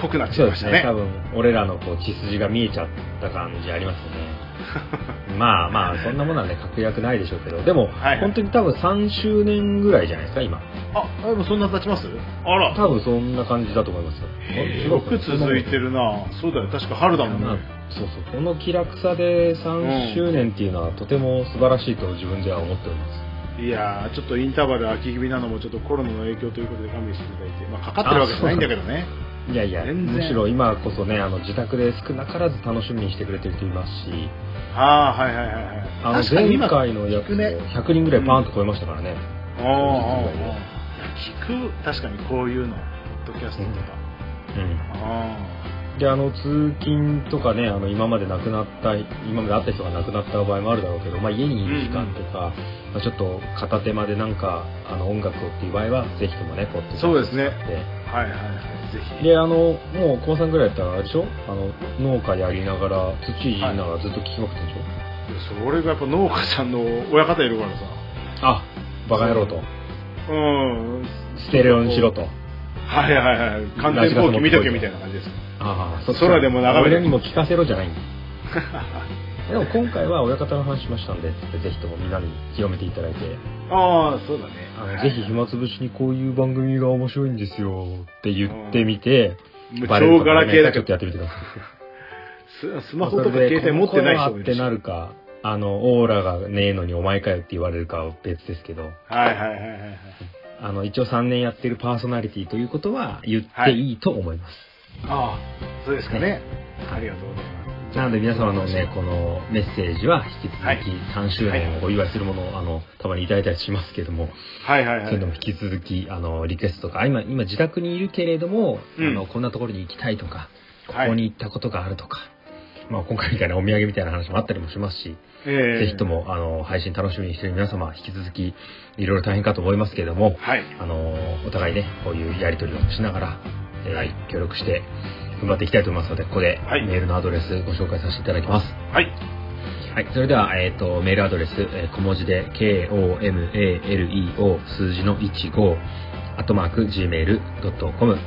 濃くなっちそうですね。ゃいましたね。多分、俺らのこう血筋が見えちゃった感じありますよね。まあまあ、そんなものはね、確約ないでしょうけど、でも、はいはい本当に多分3周年ぐらいじゃないですか、今。あ、でもそんな経ちます？あら。多分そんな感じだと思いますよ。く続いてるなそうだよ、確か春だもんまあね。そうそう。この気楽さで3周年っていうのはとても素晴らしいと自分では思っております。いやー、ちょっとインターバル空き気味なのもちょっとコロナの影響ということで勘弁していただいて、まあかかってるわけじゃないんだけどね。いやいや、むしろ今こそね、あの自宅で少なからず楽しみにしてくれてる人いますし、ああ、はいはいはいはい。あの前回のやつも聞くね。100人ぐらいパーンと超えましたからね。ああ、ああ、ああ聞く、確かにこういうの、ポッドキャストとか。うん。あで、あの、通勤とかね、あの、今まで亡くなった、今まで会った人が亡くなった場合もあるだろうけど、まあ、家にいる時間とか、まあ、ちょっと片手間でなんか、あの、音楽をっていう場合は、ぜひともね、ポッドキャストそうですねはいはいはい、ぜひ。で、あの、もう、高さんぐらいやったら、あれでしょ？あの、農家やりながら、土いながらずっと聞きまくってるでしょ、それがやっぱ農家さんの親方いるからさ。あ、バカ野郎と。うん。ステレオにしろと。はいはいはい。完全放棄見とけみたいな感じです。ああ、空でも眺める俺にも聞かせろじゃないんだ。でも今回は親方の話しましたんで、ぜひともみんなに広めていただいて、ああ、そうだね。あのぜひ暇つぶしにこういう番組が面白いんですよって言ってみて、無バレるガラケーだちょっとけど、やってみてください。ススマホとか携帯持ってない人ってもいるし。はいなるか、あの、オーラがねえのにお前かよって言われるかは別ですけど、はいはいはいはい。あの、一応3年やってるパーソナリティということは言っていいと思います。ああ、そうですかね。ありがとうございます。なので皆様のね、このメッセージは引き続きはい3周年をお祝いするものを、あの、たまにいただいたりしますけども、はいはいはいそういうの。も引き続き、あの、リクエストとか、あ今、今自宅にいるけれども、うんあの、こんなところに行きたいとか、こはいこに行ったことがあるとか、まあ今回みたいなお土産みたいな話もあったりもしますし、ええぜひと。も、あの、配信楽しみにしている皆様、引き続き、いろいろ大変かと思いますけれども、はい。あの、お互いね、こういうやりとりをしながら、え協力して、頑張っていきたいと思いますので、ここではいメールのアドレスご紹介させていただきます。はい。はい、それでは、えっ、と、メールアドレス、えー小文字で、k-o-m-a-l-e-o 数字の15、アットマーク、gmail.com。は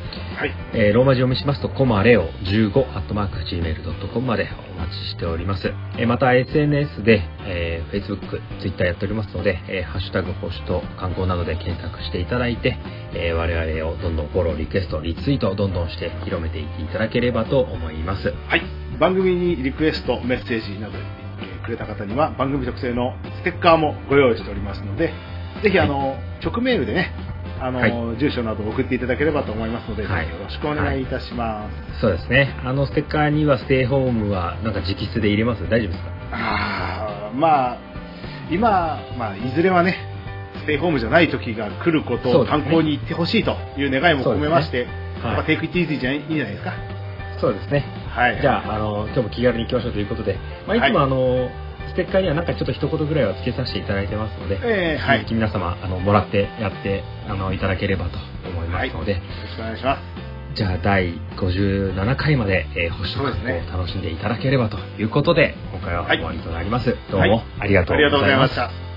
い。えーローマ字読みしますと、コマレオ15、アットマーク、gmail.com までお待ちしております。えーまた、SNS で、えー Facebook、Twitter やっておりますので、えーハッシュタグ、星と観光などで検索していただいて、えー我々をどんどんフォロー、リクエスト、リツイートをどんどんして広めていっていただければと思います。はい。番組にリクエスト、メッセージなど、えーくれた方には番組特製のステッカーもご用意しておりますので、ぜひあの、直メールでね、あの、はい住所などを送っていただければと思いますので、はいよろしくお願いいたします。そうですね。あの、ステッカーにはステイホームは、なんか直筆で入れます？大丈夫ですか？ああ、まあ、今、まあ、いずれはね、ステイホームじゃない時が来ることを観光に行ってほしいという願いも込めまして、はいやっぱテイクイットイージーじゃいいんじゃないですか？そうですね。はい。じゃあ、あの、今日も気軽に行きましょうということで、まあ、いつもはいあの、ステッカーにはなんかちょっと一言ぐらいは付けさせていただいてますので、えーはい皆様、あの、もらってやって、あの、いただければと思いますので、よろしくお願いします。じゃあ、第57回まで、えー、星と観光を楽しんでいただければということで、今回は終わりとなります。どうもありがとうございま。した。